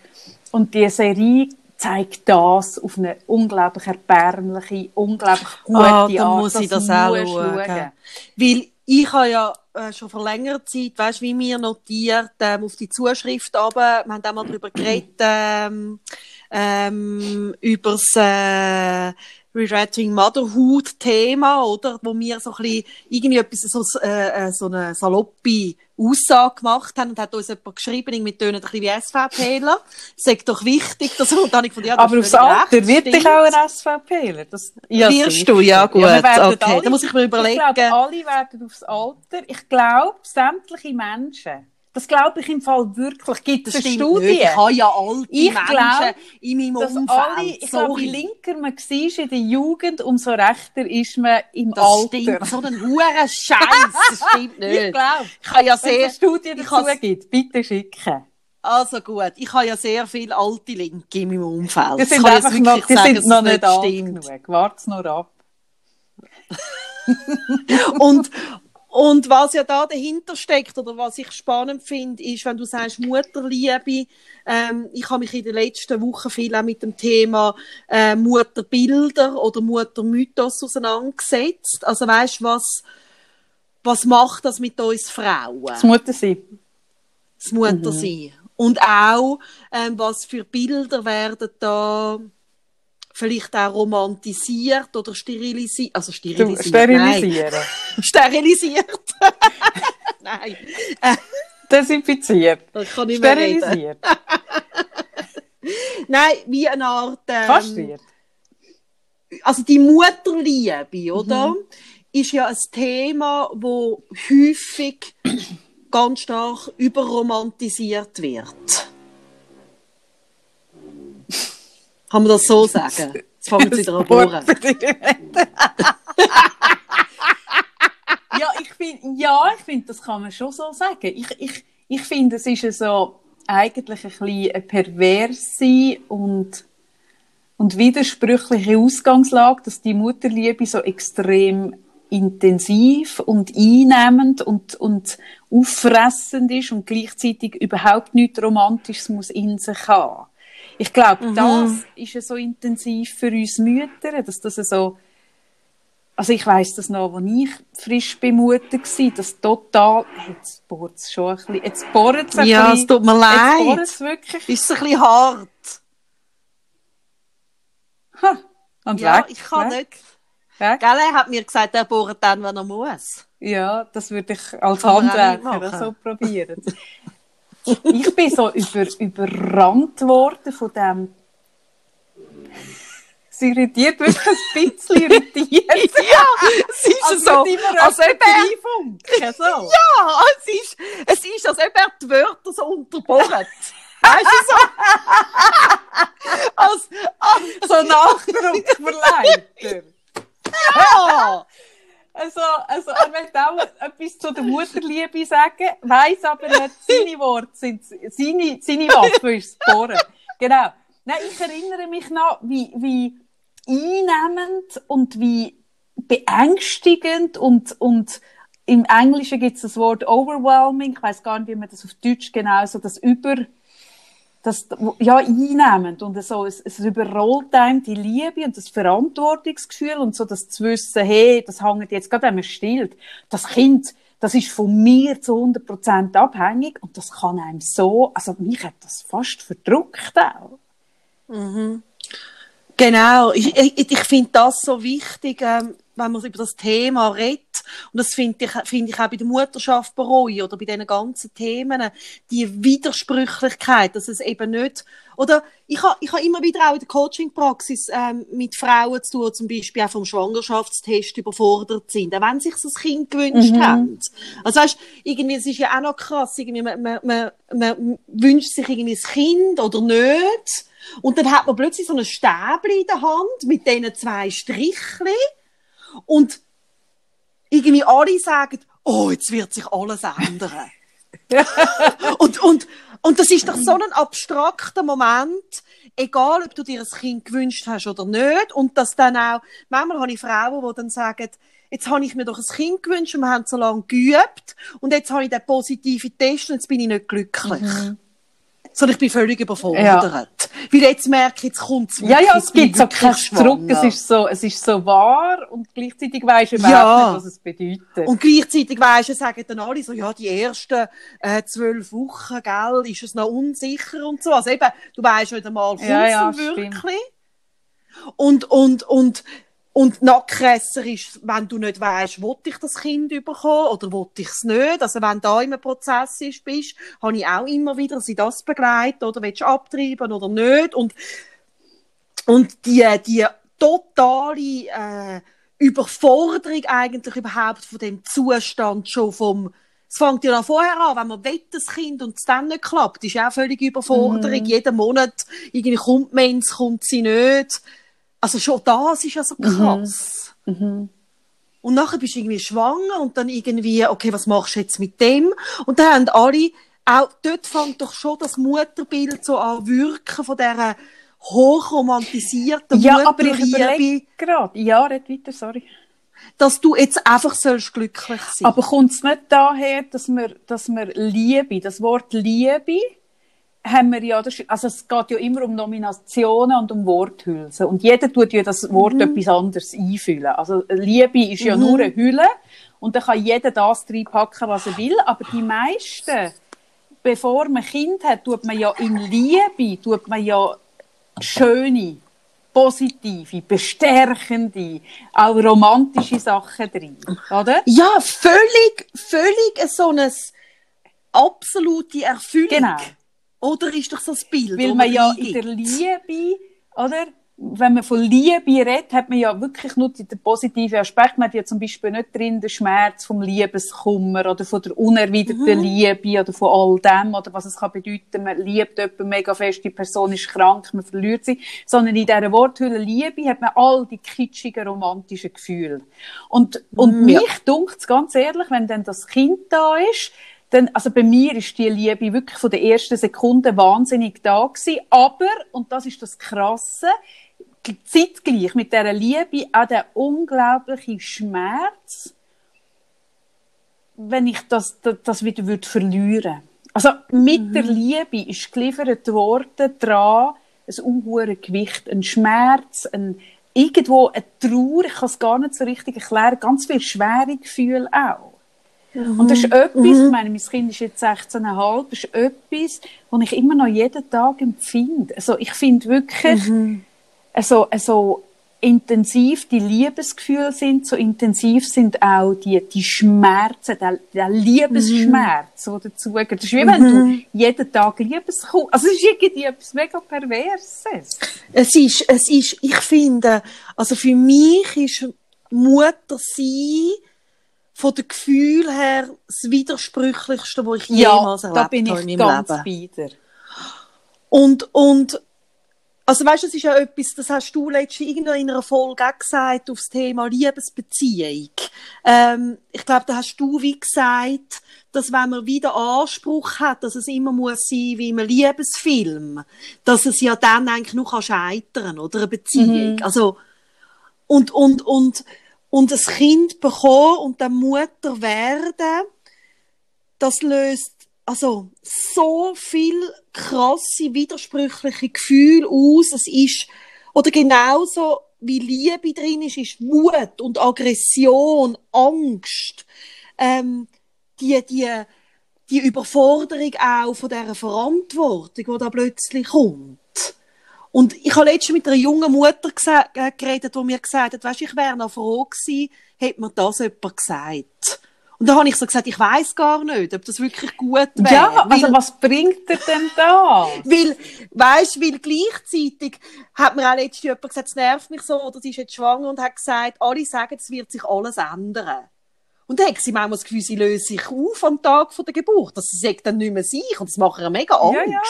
und die Serie zeigt das auf eine unglaublich erbärmliche, unglaublich gute ah, dann Art. muss ich das auch schauen. schauen. Weil ich habe ja äh, schon vor längerer Zeit, weißt wie mir notiert, ähm, auf die Zuschrift aber, wir haben auch mal darüber geredet, ähm, ähm, über das äh, Rewriting Motherhood Thema, oder? Wo wir so ein bisschen irgendwie etwas, so, äh, äh, so eine saloppe Aussage gemacht haben und hat uns jemand geschrieben, mit tönen ein bisschen wie SVPler. Sagt doch wichtig, dass und dann ich von ja, Aber aufs Alter wird dich auch ein SVPler. Das, ja, Wirst du, ja, gut. Ja, okay, alle, da muss ich mir überlegen. Ich glaube, alle werden aufs Alter. Ich glaube, sämtliche Menschen das glaube ich im Fall wirklich. Gibt es Studien? Ich habe ja alte ich Menschen glaub, in meinem Umfeld. Alle, ich glaube, je linker man war in der Jugend, umso rechter ist man im das Alter. Stimmt. So ein hoher Scheiß. Das stimmt nicht. Ich glaube. Ich habe ja sehr, Studien dazu gibt, bitte schicken. Also gut, ich habe ja sehr viele alte Linke in meinem Umfeld. Die sind, einfach noch, die sagen, sind noch nicht alt genug. Wart's noch ab. und, und was ja da dahinter steckt oder was ich spannend finde, ist, wenn du sagst Mutterliebe, ähm, ich habe mich in den letzten Wochen viel auch mit dem Thema äh, Mutterbilder oder Muttermythos auseinandergesetzt. Also weißt was was macht das mit uns Frauen? Das Muttersein. Das Muttersein. Mhm. Und auch, ähm, was für Bilder werden da vielleicht auch romantisiert oder sterilisiert. Also sterilisiert. Sterilisieren. Nein. Sterilisiert. nein. Desinfiziert. Das kann ich Sterilisiert. nein, wie eine Art. Ähm, Kastriert. Also die Mutterliebe, oder? Mhm. Ist ja ein Thema, wo häufig ganz stark überromantisiert wird. Kann man das so sagen? Jetzt fangen wir wieder an bohren. ja, ich finde, ja, ich finde, das kann man schon so sagen. Ich, ich, ich finde, es ist so eigentlich ein bisschen eine perverse und, und widersprüchliche Ausgangslage, dass die Mutterliebe so extrem intensiv und einnehmend und, und auffressend ist und gleichzeitig überhaupt nichts Romantisches muss in sich haben. Ich glaube, mhm. das ist ja so intensiv für uns Mütter, dass das so, also ich weiss das noch, als ich frisch bei Mutter war, das total, jetzt bohrt es schon ein bisschen, jetzt bohrt es ein ja, bisschen. Ja, es tut mir leid. Jetzt bohrt es wirklich. Ist ein bisschen hart. Ha, und ja, weg, ich kann weg. nicht. Weg. Gell, er hat mir gesagt, er bohrt dann, wenn er muss. Ja, das würde ich als Handwerker so probieren. ich bin so über, überrannt worden von dem. Es irritiert wirklich ein bisschen irritiert. ja, es ist also so, als ob er... So. Ja, es ist, es ist, als ob er die Wörter so unterbohrt. Weißt du, so... als, als, so Nachdruckverleiter. Ja! Also, also er möchte auch etwas zu der Mutterliebe sagen, weiss aber nicht, seine Worte sind, seine, seine Waffe ist das Bohren. Genau. Nein, ich erinnere mich noch, wie, wie einnehmend und wie beängstigend und, und im Englischen gibt es das Wort overwhelming, ich weiß gar nicht, wie man das auf Deutsch genau so, das über, das, ja, einnehmend und so, es, es überrollt einem die Liebe und das Verantwortungsgefühl und so das zu wissen, hey, das hängt jetzt gerade, wenn man stillt, das Kind, das ist von mir zu 100% abhängig und das kann einem so, also mich hat das fast verdrückt auch. Mhm. Genau, ich, ich, ich finde das so wichtig, ähm, wenn man über das Thema redet. Und das finde ich, finde ich auch bei der Mutterschaft bereue oder bei diesen ganzen Themen, die Widersprüchlichkeit, dass es eben nicht, oder ich habe ich ha immer wieder auch in der Coaching-Praxis ähm, mit Frauen zu tun, zum Beispiel auch vom Schwangerschaftstest überfordert sind, auch wenn sich so ein Kind gewünscht mhm. haben. Also weißt, irgendwie, es ist ja auch noch krass, irgendwie, man, man, man, man wünscht sich irgendwie ein Kind oder nicht und dann hat man plötzlich so ein Stäbchen in der Hand mit diesen zwei Strichchen. Und irgendwie alle sagen, oh, jetzt wird sich alles ändern. und, und, und das ist doch so ein abstrakter Moment, egal ob du dir ein Kind gewünscht hast oder nicht. Und das dann auch, manchmal habe ich Frauen, die dann sagen, jetzt habe ich mir doch ein Kind gewünscht und wir haben so lange geübt und jetzt habe ich den positiven Test und jetzt bin ich nicht glücklich. Mhm sondern ich bin völlig überfordert. Ja. Weil jetzt merke ich, jetzt kommt es Ja, ja, es gibt so kein Zurück, es ist so, es ist so wahr und gleichzeitig weisst du ja. nicht, was es bedeutet. Und gleichzeitig weisst du, sagen dann alle so, ja, die ersten äh, zwölf Wochen, gell, ist es noch unsicher und so. Also eben, du weisst nicht einmal, kommt ja, ja, wirklich? Stimmt. Und, und, und und noch krasser ist, wenn du nicht weißt, wo ich das Kind bekommen oder wo ich es nicht. Also wenn du da im Prozess ist, bist, habe ich auch immer wieder, sie das begleiten oder willst du abtreiben oder nicht. Und, und die, die totale äh, Überforderung eigentlich überhaupt von dem Zustand schon vom es fängt ja noch vorher an, wenn man wett das Kind und es dann nicht klappt, ist ja auch völlig Überforderung. Mm. Jeden Monat irgendwie kommt Mensch, kommt sie nicht also schon das ist ja so mhm. krass. Mhm. Und nachher bist du irgendwie schwanger und dann irgendwie, okay, was machst du jetzt mit dem? Und dann haben alle, auch dort fängt doch schon das Mutterbild so an wirken von dieser hochromantisierten ja, Mutterliebe. Ja, aber ich gerade. Ja, red weiter, sorry. Dass du jetzt einfach sollst glücklich sein. Aber kommt es nicht daher, dass wir, dass wir Liebe, das Wort Liebe, haben wir ja, also es geht ja immer um Nominationen und um Worthülsen. Und jeder tut ja das Wort mhm. etwas anderes einfüllen. Also Liebe ist ja mhm. nur eine Hülle und dann kann jeder das reinpacken, was er will. Aber die meisten, bevor man Kind hat, tut man ja in Liebe, tut man ja schöne, positive, bestärkende, auch romantische Sachen drin, oder? Ja, völlig, völlig so eine absolute Erfüllung. Genau. Oder ist doch so ein Bild? Weil man ja in der Liebe, oder? Wenn man von Liebe redet, hat man ja wirklich nur den positiven Aspekt. Man hat ja zum Beispiel nicht drin den Schmerz vom Liebeskummer oder von der unerwiderten mhm. Liebe oder von all dem oder was es kann bedeuten. Man liebt jemanden mega fest, die Person ist krank, man verliert sie. Sondern in dieser Worthülle Liebe hat man all die kitschigen romantischen Gefühle. Und, und mhm, ja. mich dunkt ganz ehrlich, wenn dann das Kind da ist, dann, also bei mir ist die Liebe wirklich von der ersten Sekunde wahnsinnig da gewesen. Aber, und das ist das Krasse, zeitgleich mit dieser Liebe auch der unglaubliche Schmerz, wenn ich das, das, das wieder würde verlieren Also mit mhm. der Liebe ist geliefert worden dran ein unhohes Gewicht, ein Schmerz, ein, irgendwo eine Trauer, ich kann es gar nicht so richtig erklären, ganz viel schwere Gefühle auch. Mhm. Und das ist etwas, mhm. ich meine, mein Kind ist jetzt 16,5, das ist etwas, was ich immer noch jeden Tag empfinde. Also ich finde wirklich, mhm. also, also intensiv die Liebesgefühle sind, so intensiv sind auch die, die Schmerzen, der, der Liebesschmerz, mhm. der dazugehört. Das ist wie wenn du mhm. jeden Tag Liebeskummer, also es ist irgendwie etwas mega Perverses. Es ist, es ist, ich finde, also für mich ist Mutter sein, von dem Gefühl her das Widersprüchlichste, was ich ja, jemals erlebt habe in meinem ganz Leben. Und, und, also weißt du, das ist ja etwas, das hast du letztens in einer Folge auch gesagt, auf das Thema Liebesbeziehung. Ähm, ich glaube, da hast du wie gesagt, dass wenn man wieder Anspruch hat, dass es immer muss sein wie im Liebesfilm, dass es ja dann eigentlich nur scheitern oder eine Beziehung. Mhm. Also, und, und, und, und ein Kind bekommen und dann Mutter werden, das löst also so viel krasse widersprüchliche Gefühle aus. Es ist oder genauso wie Liebe drin ist, ist Wut und Aggression, Angst, ähm, die die die Überforderung auch von der Verantwortung, die da plötzlich kommt. Und ich habe letztens mit einer jungen Mutter äh, geredet, die mir gesagt hat, weißt, ich wäre noch froh gewesen, hätte mir das jemand gesagt. Und da habe ich so gesagt, ich weiß gar nicht, ob das wirklich gut wäre. Ja, also was bringt er denn da? Weil, weißt, weil gleichzeitig hat mir auch letztens jemand gesagt, es nervt mich so, oder sie ist jetzt schwanger und hat gesagt, alle sagen, es wird sich alles ändern. Und dann hat sie manchmal das Gefühl, sie löst sich auf am Tag der Geburt, dass sie sagt dann nicht mehr sich und das macht ihr mega Angst. Ja, ja.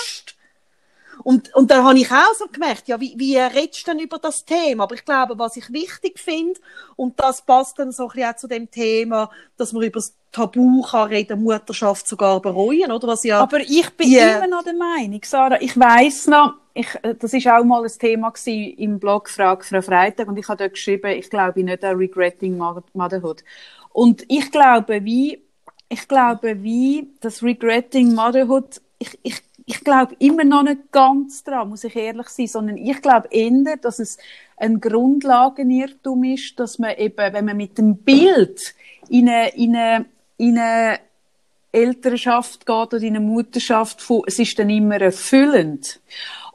Und, und dann habe ich auch so gemerkt, ja, wie, wie redest du denn über das Thema? Aber ich glaube, was ich wichtig finde, und das passt dann so ein bisschen auch zu dem Thema, dass man über das Tabu kann reden, Mutterschaft sogar bereuen, oder was ja... Aber ich bin yeah. immer noch der Meinung, Sarah, ich weiss noch, ich, äh, das ist auch mal ein Thema im Blog Frage Frau Freitag und ich habe dort geschrieben, ich glaube nicht an Regretting Motherhood. Und ich glaube, wie, ich glaube, wie das Regretting Motherhood, ich, ich ich glaube immer noch nicht ganz dran, muss ich ehrlich sein, sondern ich glaube eher, dass es ein Grundlagenirrtum ist, dass man eben, wenn man mit dem Bild in eine, in eine, in eine Elternschaft geht oder in eine Mutterschaft, es ist dann immer erfüllend.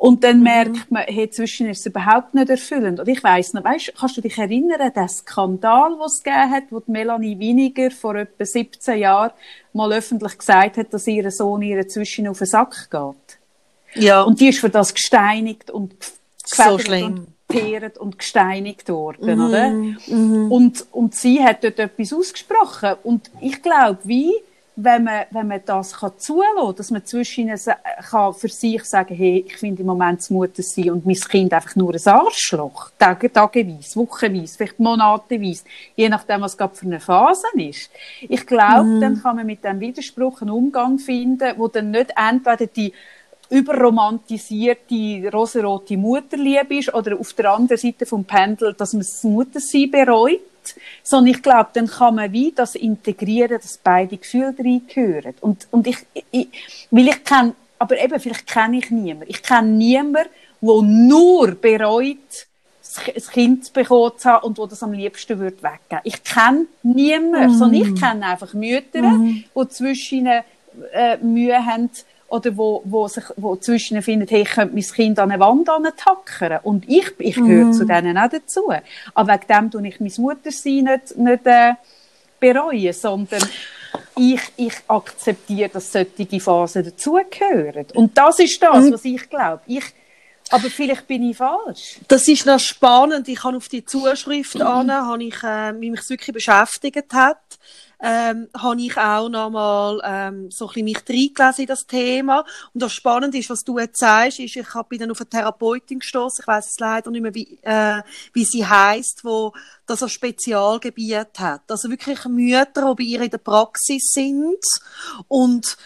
Und dann mhm. merkt man, hey, zwischen ist es überhaupt nicht erfüllend. Und ich weiss noch, weißt, kannst du dich erinnern, der Skandal, was es gegeben hat, wo Melanie Winiger vor etwa 17 Jahren mal öffentlich gesagt hat, dass ihr Sohn ihr zwischen auf den Sack geht? Ja. Und die ist für das gesteinigt und so schlimm. und und gesteinigt worden, mhm. oder? Mhm. Und, und sie hat dort etwas ausgesprochen. Und ich glaube, wie, wenn man, wenn man das kann zulassen, dass man zwischen kann für sich sagen, hey, ich finde im Moment das Mutter sein und mein Kind einfach nur ein Arschloch, Tage, tageweise, wochenweise, vielleicht monateweise, je nachdem, was gerade für eine Phase ist. Ich glaube, mhm. dann kann man mit dem Widerspruch einen Umgang finden, wo dann nicht entweder die überromantisierte rosarote Mutterliebe ist oder auf der anderen Seite vom Pendel, dass man das Muttersein bereut sondern ich glaube, dann kann man wie das integrieren, dass beide Gefühle reingehören. Und, und ich, ich, weil ich kenne, aber eben, vielleicht kenne ich niemanden. Ich kenne niemanden, der nur bereut, ein Kind zu bekommen zu haben und wo das am liebsten würde weggeben. Ich kenne niemanden, mm. sondern ich kenne einfach Mütter, mm. die zwischen äh, Mühe haben, oder wo, wo sich, wo zwischen findet, hey, ich könnte mein Kind an eine Wand tackern. Und ich, ich gehöre mm. zu denen auch dazu. Aber wegen dem tue ich mein Muttersein nicht, nicht, äh, bereuen, sondern ich, ich akzeptiere, dass solche Phasen dazugehören. Und das ist das, mm. was ich glaube. Ich, aber vielleicht bin ich falsch. Das ist noch spannend. Ich habe auf die Zuschrift mhm. an, habe ich, äh, mich wirklich beschäftigt hat ähm, habe ich auch nochmal ähm, so ein bisschen mich reingelesen in das Thema. Und das Spannende ist, was du jetzt sagst, ist, ich bin dann auf eine Therapeutin gestoßen. Ich weiß es leider nicht mehr, wie, äh, wie sie heißt, wo das als Spezialgebiet hat. Also wirklich Mütter, die bei ihr in der Praxis sind und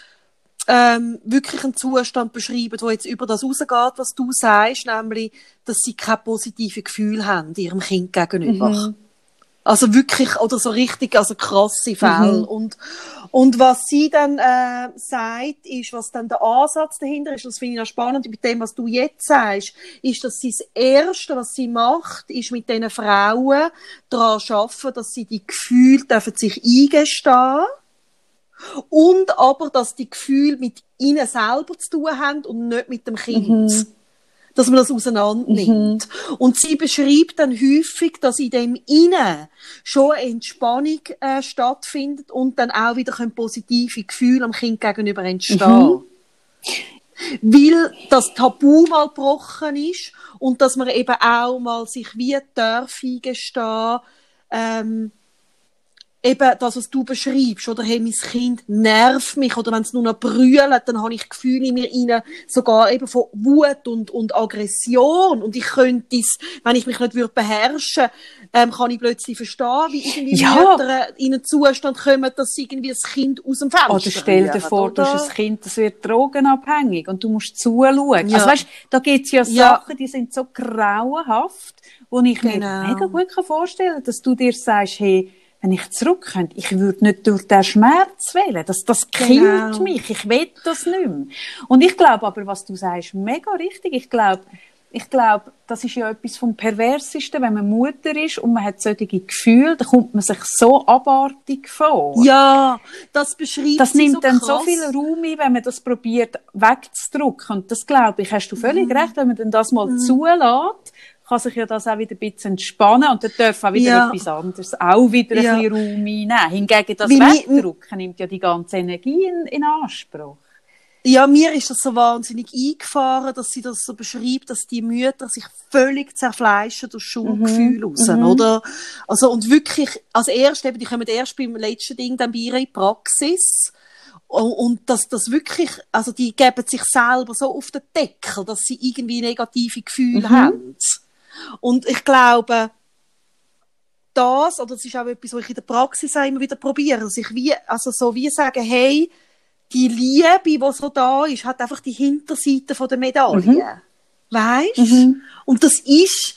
ähm, wirklich einen Zustand beschreiben, wo jetzt über das rausgeht, was du sagst, nämlich, dass sie kein positives Gefühl haben ihrem Kind gegenüber. Mhm. Also wirklich, oder so richtig, also krasse Fälle. Mhm. Und, und was sie dann äh, sagt, ist, was dann der Ansatz dahinter ist, das finde ich noch spannend, mit dem, was du jetzt sagst, ist, dass sie das Erste, was sie macht, ist mit diesen Frauen daran arbeiten, dass sie die Gefühle dürfen sich eingestehen und aber, dass die Gefühle mit ihnen selber zu tun haben und nicht mit dem Kind. Mhm dass man das auseinander nimmt. Mhm. Und sie beschreibt dann häufig, dass in dem Innen schon eine Entspannung äh, stattfindet und dann auch wieder positive Gefühle am Kind gegenüber entstehen. Mhm. Weil das Tabu mal gebrochen ist und dass man eben auch mal sich wie darf eingestehen, ähm, eben das, was du beschreibst, oder hey, mein Kind nervt mich, oder wenn es nur noch brüllt, dann habe ich Gefühle in mir rein, sogar eben von Wut und, und Aggression. Und ich könnte es, wenn ich mich nicht würde beherrschen, ähm, kann ich plötzlich verstehen, wie irgendwie ja. Mütter in einen Zustand kommen, dass sie irgendwie das Kind aus dem Fenster Oder stell dir vor, oder? du hast ein Kind, das wird drogenabhängig und du musst zuschauen. Ja. Also weißt, da gibt es ja, ja Sachen, die sind so grauenhaft, wo ich genau. mir mega gut vorstellen kann, dass du dir sagst, hey, wenn ich zurück könnte, ich würde nicht durch den Schmerz wählen. Das, das genau. killt mich. Ich will das nicht mehr. Und ich glaube aber, was du sagst, mega richtig. Ich glaube, ich glaube, das ist ja etwas vom Perversesten, wenn man Mutter ist und man hat solche Gefühle, dann kommt man sich so abartig vor. Ja, das beschreibt Das nimmt so dann krass. so viel Raum ein, wenn man das probiert wegzudrücken. Und das glaube ich, hast du völlig Mhm. recht, wenn man dann das mal zulässt, kann sich ja das auch wieder ein bisschen entspannen und dann darf auch wieder Ja. etwas anderes auch wieder Ja. ein bisschen Raum einnehmen. Hingegen das Wegdrücken nimmt ja die ganze Energie in, in Anspruch. Ja, mir ist das so wahnsinnig eingefahren, dass sie das so beschreibt, dass die Mütter sich völlig zerfleischen durch Schuldgefühl raus, oder? Also, und wirklich, als erst, eben, die kommen erst beim letzten Ding dann bei ihr in die Praxis. Und, dass das wirklich, also die geben sich selber so auf den Deckel, dass sie irgendwie negative Gefühle haben. Und ich glaube, das, oder das ist auch etwas, was ich in der Praxis auch immer wieder probiere, dass ich wie, also so wie sagen, hey, die Liebe, die so da ist, hat einfach die Hinterseite von der Medaille. Weißt? Und das ist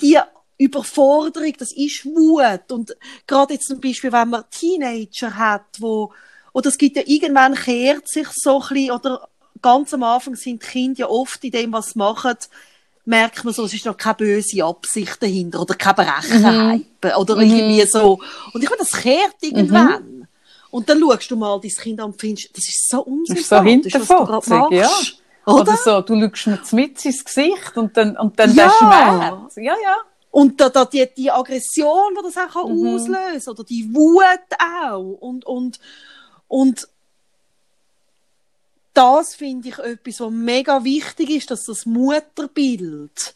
die Überforderung, das ist Wut. Und gerade jetzt zum Beispiel, wenn man Teenager hat, wo, oder es gibt ja irgendwann kehrt sich so ein bisschen, oder ganz am Anfang sind die Kinder ja oft in dem, was sie machen, merkt man so, es ist noch keine böse Absicht dahinter oder keine Berechenheit oder irgendwie so. Und ich meine, das kehrt irgendwann. Und dann schaust du mal dein Kind an und findest, das ist so Das ist so unsympathisch, was du gerade ja. Oder? Oder so, du schaust mir mit ins Gesicht und dann, und dann Ja. der Schmerz. Ja, ja. Und da, da die, die Aggression, die das auch kann Mhm. auslösen oder die Wut auch. Und, und, und das finde ich etwas, was mega wichtig ist, dass das Mutterbild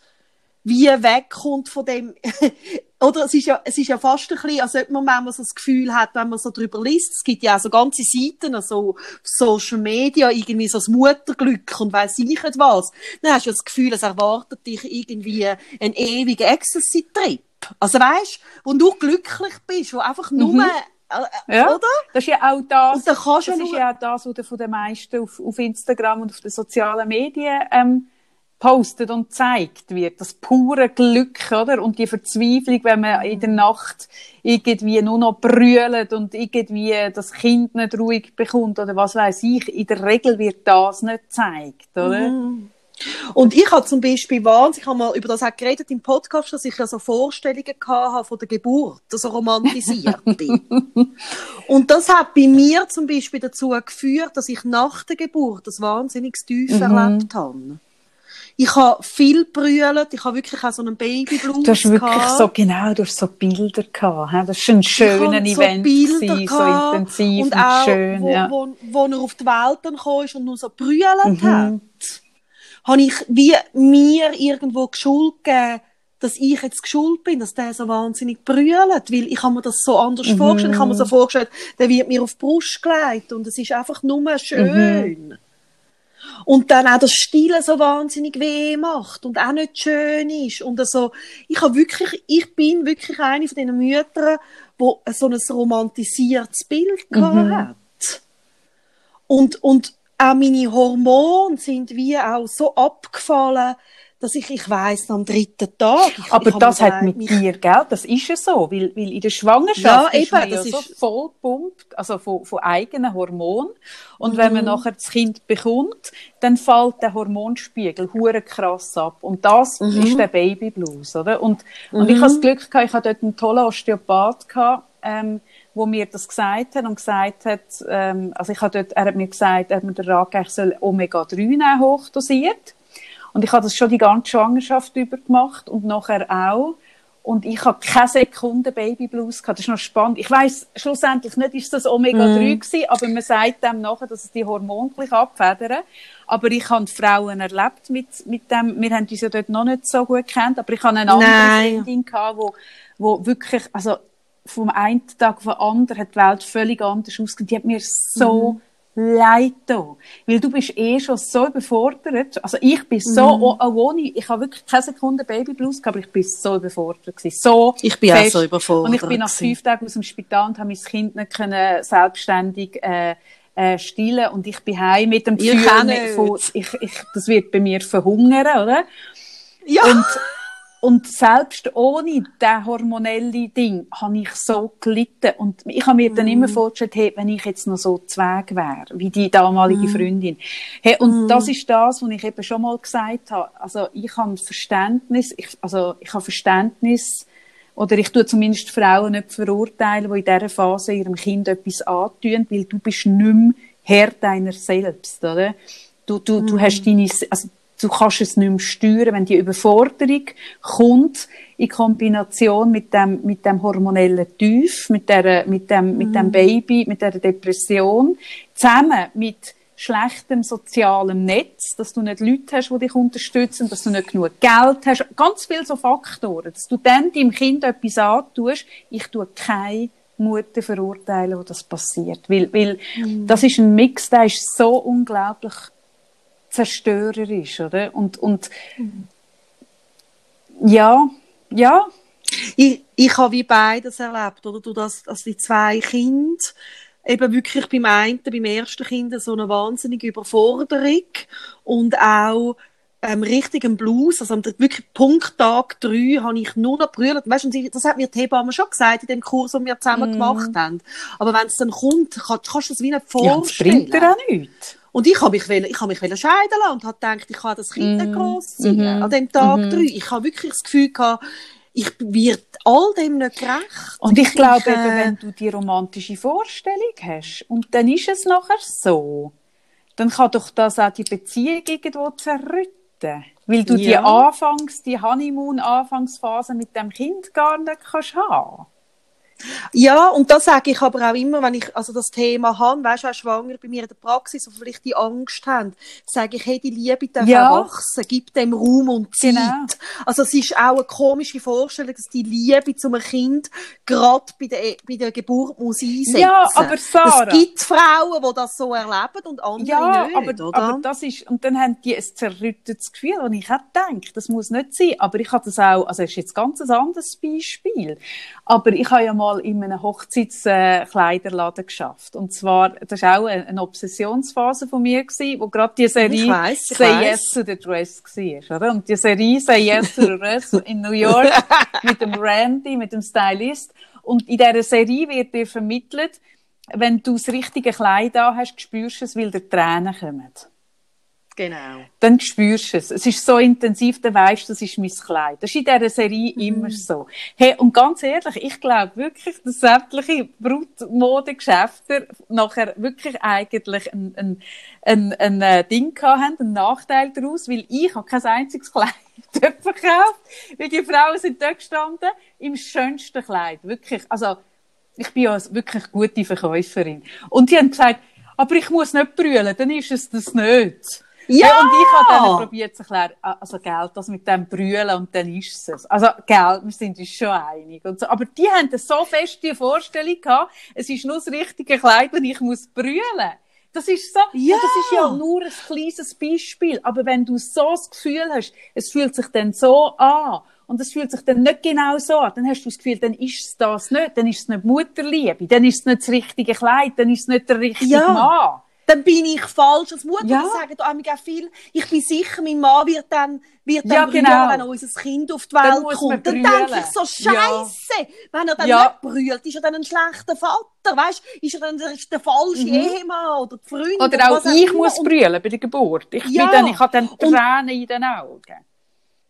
wie wegkommt von dem, oder es ist ja, es ist ja fast ein bisschen, als ob man manchmal so das Gefühl hat, wenn man so drüber liest, es gibt ja auch so ganze Seiten, so Social Media, irgendwie so das Mutterglück und weiss ich nicht was, dann hast du ja das Gefühl, es erwartet dich irgendwie ein ewiger Ecstasy-Trip. Also weißt, wo du glücklich bist, wo einfach nur, äh, Ja. oder? Das ist ja auch das, das ja ist nur- ja auch das, was von den meisten auf, auf Instagram und auf den sozialen Medien ähm, postet und zeigt wird. Das pure Glück, oder? Und die Verzweiflung, wenn man in der Nacht irgendwie nur noch brüllt und irgendwie das Kind nicht ruhig bekommt oder was weiß ich. In der Regel wird das nicht gezeigt, oder? Mhm. Und ich habe zum Beispiel wahnsinnig, ich habe mal über das auch geredet im Podcast, dass ich ja so Vorstellungen habe von der Geburt, so romantisiert bin. Und das hat bei mir zum Beispiel dazu geführt, dass ich nach der Geburt das wahnsinnig tief Mhm. erlebt habe. Ich habe viel brüllt, ich habe wirklich auch so einen Babyblues Du hast wirklich gehabt. so, genau, du hast so Bilder gehabt. Das war ein schöner Ich Event, hatte so Bilder gewesen, so intensiv und, und, auch, schön. wo, ja. wo, wo er auf die Welt dann kam ist und nur so brüllt Mhm. hat, habe ich wie mir irgendwo Schuld gegeben, dass ich jetzt geschuld bin, dass der so wahnsinnig brüllt, weil ich habe mir das so anders Mhm. vorgestellt. Ich habe mir so vorgestellt, der wird mir auf die Brust gelegt und es ist einfach nur schön. Mhm. Und dann auch das Stillen so wahnsinnig weh macht und auch nicht schön ist. Und also, ich habe wirklich, ich bin wirklich eine von diesen Müttern, wo so ein romantisiertes Bild Mhm. hat. Und, und auch meine Hormone sind wie auch so abgefallen, dass ich, ich weiss, am dritten Tag. Ich, Aber ich das hat mit dir, gell? Das ist ja so, weil, weil in der Schwangerschaft Ja, ist eben, man ja so ist- voll pumpt, also von, von eigenen Hormonen. Und wenn Mhm. man nachher das Kind bekommt, dann fällt der Hormonspiegel hure krass ab. Und das Mhm. ist der Babyblues, oder? Und, und ich habe das Glück gehabt, ich hatte dort einen tollen Osteopath gehabt, ähm, wo mir das gesagt hat und gesagt hat, ähm, also ich habe dort, er hat mir gesagt, er hat mir den Rat gegeben, ich soll Omega-3 nehmen, hochdosiert. Und ich habe das schon die ganze Schwangerschaft über gemacht und nachher auch. Und ich habe keine Sekunde Babyblues gehabt. Das ist noch spannend. Ich weiss schlussendlich nicht, ist das Omega-3 gewesen, aber man sagt dem nachher, dass es die Hormone gleich abfedern. Aber ich habe Frauen erlebt mit, mit dem, wir haben uns ja dort noch nicht so gut kennt, aber ich habe eine andere. Freundin gehabt, wo, wo wirklich, also, vom einen Tag auf den anderen hat die Welt völlig anders ausgesehen. Die hat mir so leid da. Weil du bist eh schon so überfordert. Also ich bin so, auch auch ohne, ich habe wirklich keine Sekunde Babyblues gehabt, aber ich bin so überfordert gewesen. So Ich bin auch fest. so überfordert Und ich bin nach fünf Tagen aus dem Spital und habe mein Kind nicht können selbstständig äh, äh, stillen und ich bin heim mit dem Gefühl, auch von, ich, ich, das wird bei mir verhungern, oder? Ja. Und, und selbst ohne das hormonelle Ding habe ich so gelitten. Und ich habe mir mm. dann immer vorgestellt, hey, wenn ich jetzt noch so zweig wäre, wie die damalige mm. Freundin. Hey, und mm. das ist das, was ich eben schon mal gesagt habe. Also ich habe Verständnis, ich, also ich habe Verständnis, oder ich tue zumindest Frauen nicht verurteilen, die in dieser Phase ihrem Kind etwas antun, weil du bist nicht mehr Herr deiner selbst, oder? Du, du, du hast deine, also du kannst es nicht mehr steuern, wenn die Überforderung kommt in Kombination mit dem, mit dem hormonellen Tief, mit, der, mit, dem, mit dem mhm. Baby, mit der Depression, zusammen mit schlechtem sozialem Netz, dass du nicht Leute hast, die dich unterstützen, dass du nicht genug Geld hast, ganz viele so Faktoren, dass du dann deinem Kind etwas antust, ich tue keine Mutter verurteilen, wo das passiert, weil, weil mhm. das ist ein Mix, der ist so unglaublich zerstörerisch, oder? Und, und ja, ja. Ich, ich habe wie beides erlebt, oder? Du, dass, dass die zwei Kinder eben wirklich beim einen, beim ersten Kind so eine wahnsinnige Überforderung und auch ähm, richtigen Blues, also wirklich Punkt Tag drei habe ich nur noch brüllt. Weißt du, das hat mir die Hebamme schon gesagt in dem Kurs, den wir zusammen mm. gemacht haben. Aber wenn es dann kommt, kann, kannst du das wie nicht vorstellen. Ja, das bringt dir auch nichts. Und ich habe mich, will, ich habe mich scheiden lassen und habe gedacht, ich kann das Kind nicht mhm. großziehen. Mm -hmm. An dem Tag mm -hmm. drei. Ich habe wirklich das Gefühl gehabt, ich wird all dem nicht gerecht. Und ich glaube äh, eben, wenn du die romantische Vorstellung hast und dann ist es nachher so, dann kann doch das auch die Beziehung irgendwo zerrütten. Weil du ja. die Anfangs, die Honeymoon-Anfangsphase mit dem Kind gar nicht kannst haben. Ja, und das sage ich aber auch immer, wenn ich also das Thema habe, weißt du, auch schwanger bei mir in der Praxis, wo vielleicht die Angst haben, sage ich, hey, die Liebe darf ja. wachsen, gib dem Raum und Zeit. Genau. Also es ist auch eine komische Vorstellung, dass die Liebe zum Kind gerade bei der, bei der Geburt muss einsetzen. Ja, aber Sarah. Es gibt Frauen, die das so erleben und andere ja, nicht, aber, oder? aber das ist, und dann haben die ein zerrüttetes Gefühl, und ich habe gedacht, das muss nicht sein, aber ich habe das auch, also es ist jetzt ganz ein anderes Beispiel, aber ich habe ja mal mal in einem Hochzeitskleiderladen geschafft. Und zwar, das war auch eine Obsessionsphase von mir, gewesen, wo gerade die Serie weiss, Say weiss. Yes to the Dress war. Oder? Und die Serie Say Yes to the Dress in New York mit dem Randy, mit dem Stylist. Und in dieser Serie wird dir vermittelt, wenn du das richtige Kleid an hast, spürst du es, weil dir Tränen kommen. Genau. Dann spürst du es. Es ist so intensiv, dann weißt du, das ist mein Kleid. Das ist in dieser Serie mm. immer so. Hey, und ganz ehrlich, ich glaube wirklich, dass sämtliche Brutmodegeschäfte nachher wirklich eigentlich ein, ein, ein, ein, ein Ding haben, einen Nachteil daraus, weil ich habe kein einziges Kleid verkauft, weil die Frauen sind dort gestanden, im schönsten Kleid. Wirklich. Also, ich bin ja wirklich gute Verkäuferin. Und die haben gesagt, aber ich muss nicht brüllen, dann ist es das nicht. Ja! Hey, und ich habe dann probiert zu erklären, also Geld, das mit dem Brüllen und dann ist es. Also Geld, wir sind uns schon einig. Und so. Aber die haben so fest die Vorstellung gehabt, es ist nur das richtige Kleid und ich muss brüllen. Das ist so, ja. das ist ja nur ein kleines Beispiel. Aber wenn du so das Gefühl hast, es fühlt sich dann so an, und es fühlt sich dann nicht genau so an, dann hast du das Gefühl, dann ist es das nicht, dann ist es nicht Mutterliebe, dann ist es nicht das richtige Kleid, dann ist es nicht der richtige ja. Mann dann bin ich falsch als Mutter. Ja. Das sagen auch viel. Ich bin sicher, mein Mann wird dann, wird dann ja, genau. wenn unser Kind auf die Welt dann kommt. Dann denke ich so, Scheiße, ja. wenn er dann ja. nicht brüllt, ist er dann ein schlechter Vater, weißt? Ist er dann der, der falsche mhm. Ehemann oder die Freundin? Oder auch ich muss brüllen bei der Geburt. Ich, ja. dann, ich habe dann Tränen in den Augen.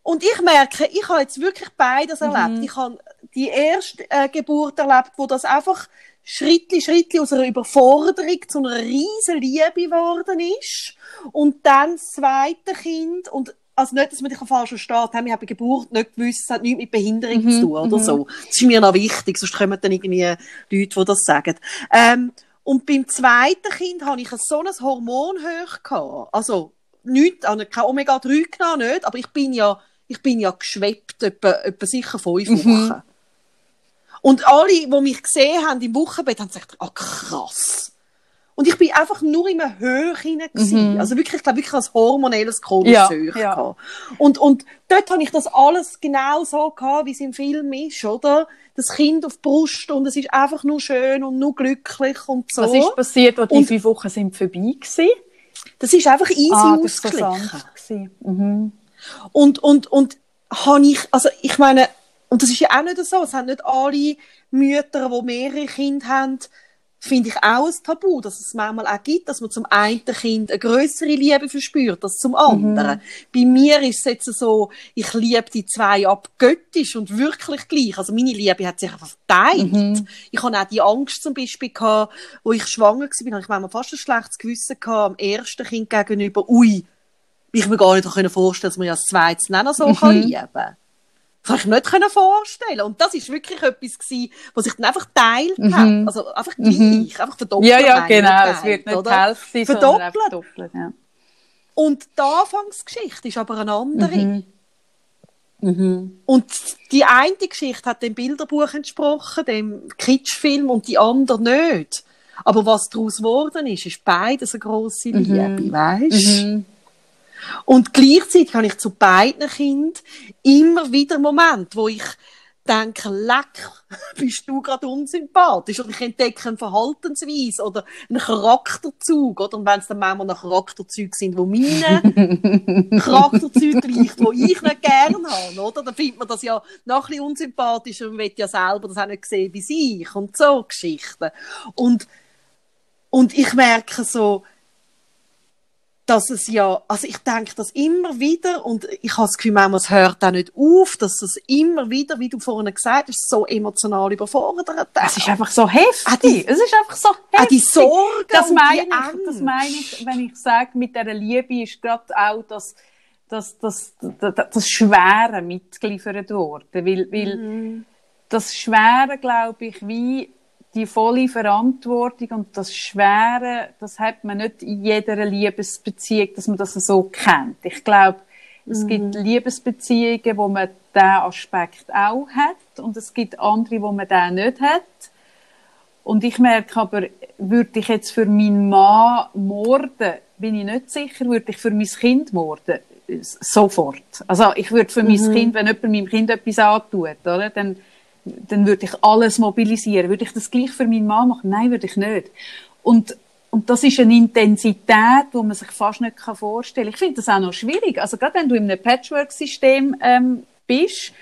Und ich merke, ich habe jetzt wirklich beides mhm. erlebt. Ich habe die erste äh, Geburt erlebt, wo das einfach Schrittli, Schrittli aus einer Überforderung zu einer riesen Liebe geworden ist. Und dann das zweite Kind und also nicht, dass man dich falsch versteht, ich habe Geburt nicht gewusst, es hat nichts mit Behinderung mhm, zu tun oder mhm. so. Das ist mir noch wichtig, sonst kommen dann irgendwie Leute, die das sagen. Ähm, und beim zweiten Kind hatte ich so ein Hormon hoch gehabt. Also, nicht, kein Omega-3 genommen, nicht, aber ich bin ja, ich bin ja geschwebt, etwa, etwa sicher fünf mhm. Wochen. Und alle, die mich gesehen haben im Wochenbett, haben gesagt, ah, krass. Und ich bin einfach nur in einer Höhe hinein. Mhm. Also wirklich, ich glaube, wirklich als hormonelles komisches ja. Ja. Und, und dort habe ich das alles genau so gehabt, wie es im Film ist, oder? Das Kind auf die Brust und es ist einfach nur schön und nur glücklich und so. Was ist passiert, als die und, fünf Wochen sind vorbei gewesen? Das ist einfach easy ah, ausgeglichen. Mhm. Und, und, und habe ich, also ich meine, und das ist ja auch nicht so, es haben nicht alle Mütter, die mehrere Kinder haben, finde ich auch ein Tabu, dass es manchmal auch gibt, dass man zum einen Kind eine größere Liebe verspürt als zum anderen. Mhm. Bei mir ist es jetzt so, ich liebe die zwei abgöttisch und wirklich gleich. Also meine Liebe hat sich einfach verteilt. Mhm. Ich hatte auch die Angst zum Beispiel gehabt, wo ich schwanger war, habe ich manchmal fast ein schlechtes Gewissen gehabt, am ersten Kind gegenüber, ui, ich mir gar nicht vorstellen dass man ja das zweite nicht so mhm. kann lieben kann. Das habe ich nicht vorstellen Und das ist wirklich etwas gewesen, was sich dann einfach teilt mhm. hat. Also einfach gleich, mhm. einfach verdoppelt. Ja, ja, genau. es wird nicht oder? Hälfte, verdoppelt. verdoppelt ja. Und die Anfangsgeschichte ist aber eine andere. Mhm. Mhm. Und die eine Geschichte hat dem Bilderbuch entsprochen, dem Kitschfilm, und die andere nicht. Aber was daraus geworden ist, ist beides eine grosse mhm. Liebe, weißt? Mhm. Und gleichzeitig habe ich zu beiden Kindern immer wieder Momente, wo ich denke, leck, bist du gerade unsympathisch oder ich entdecke eine Verhaltensweise oder einen Charakterzug oder und wenn es dann manchmal nach Charakterzügen sind, wo meine Charakterzüge gleicht, wo ich nicht gerne habe, oder? Dann findet man das ja noch ein bisschen unsympathischer und will ja selber das auch nicht sehen wie sich und so Geschichten. Und, und ich merke so, dass es ja, also ich denke das immer wieder und ich habe das Gefühl, manchmal, es hört auch nicht auf, dass es immer wieder, wie du vorhin gesagt hast, so emotional überfordert Es ist einfach so heftig. Ah, die, es ist einfach so heftig. Ah, die Sorge das meine ich, Das meine ich, wenn ich sage, mit dieser Liebe ist gerade auch das, das, das, das, das Schwere mitgeliefert worden. Weil, weil mhm. das Schwere, glaube ich, wie die volle Verantwortung und das Schwere, das hat man nicht in jeder Liebesbeziehung, dass man das so kennt. Ich glaube, es mhm. gibt Liebesbeziehungen, wo man diesen Aspekt auch hat und es gibt andere, wo man den nicht hat. Und ich merke aber, würde ich jetzt für meinen Mann morden, bin ich nicht sicher, würde ich für mein Kind morden? Sofort. Also ich würde für mhm. mein Kind, wenn jemand meinem Kind etwas antut, oder, dann dann würde ich alles mobilisieren. Würde ich das gleich für meinen Mann machen? Nein, würde ich nicht. Und, und das ist eine Intensität, die man sich fast nicht vorstellen kann. Ich finde das auch noch schwierig. Also gerade wenn du in einem Patchwork-System ähm, bist,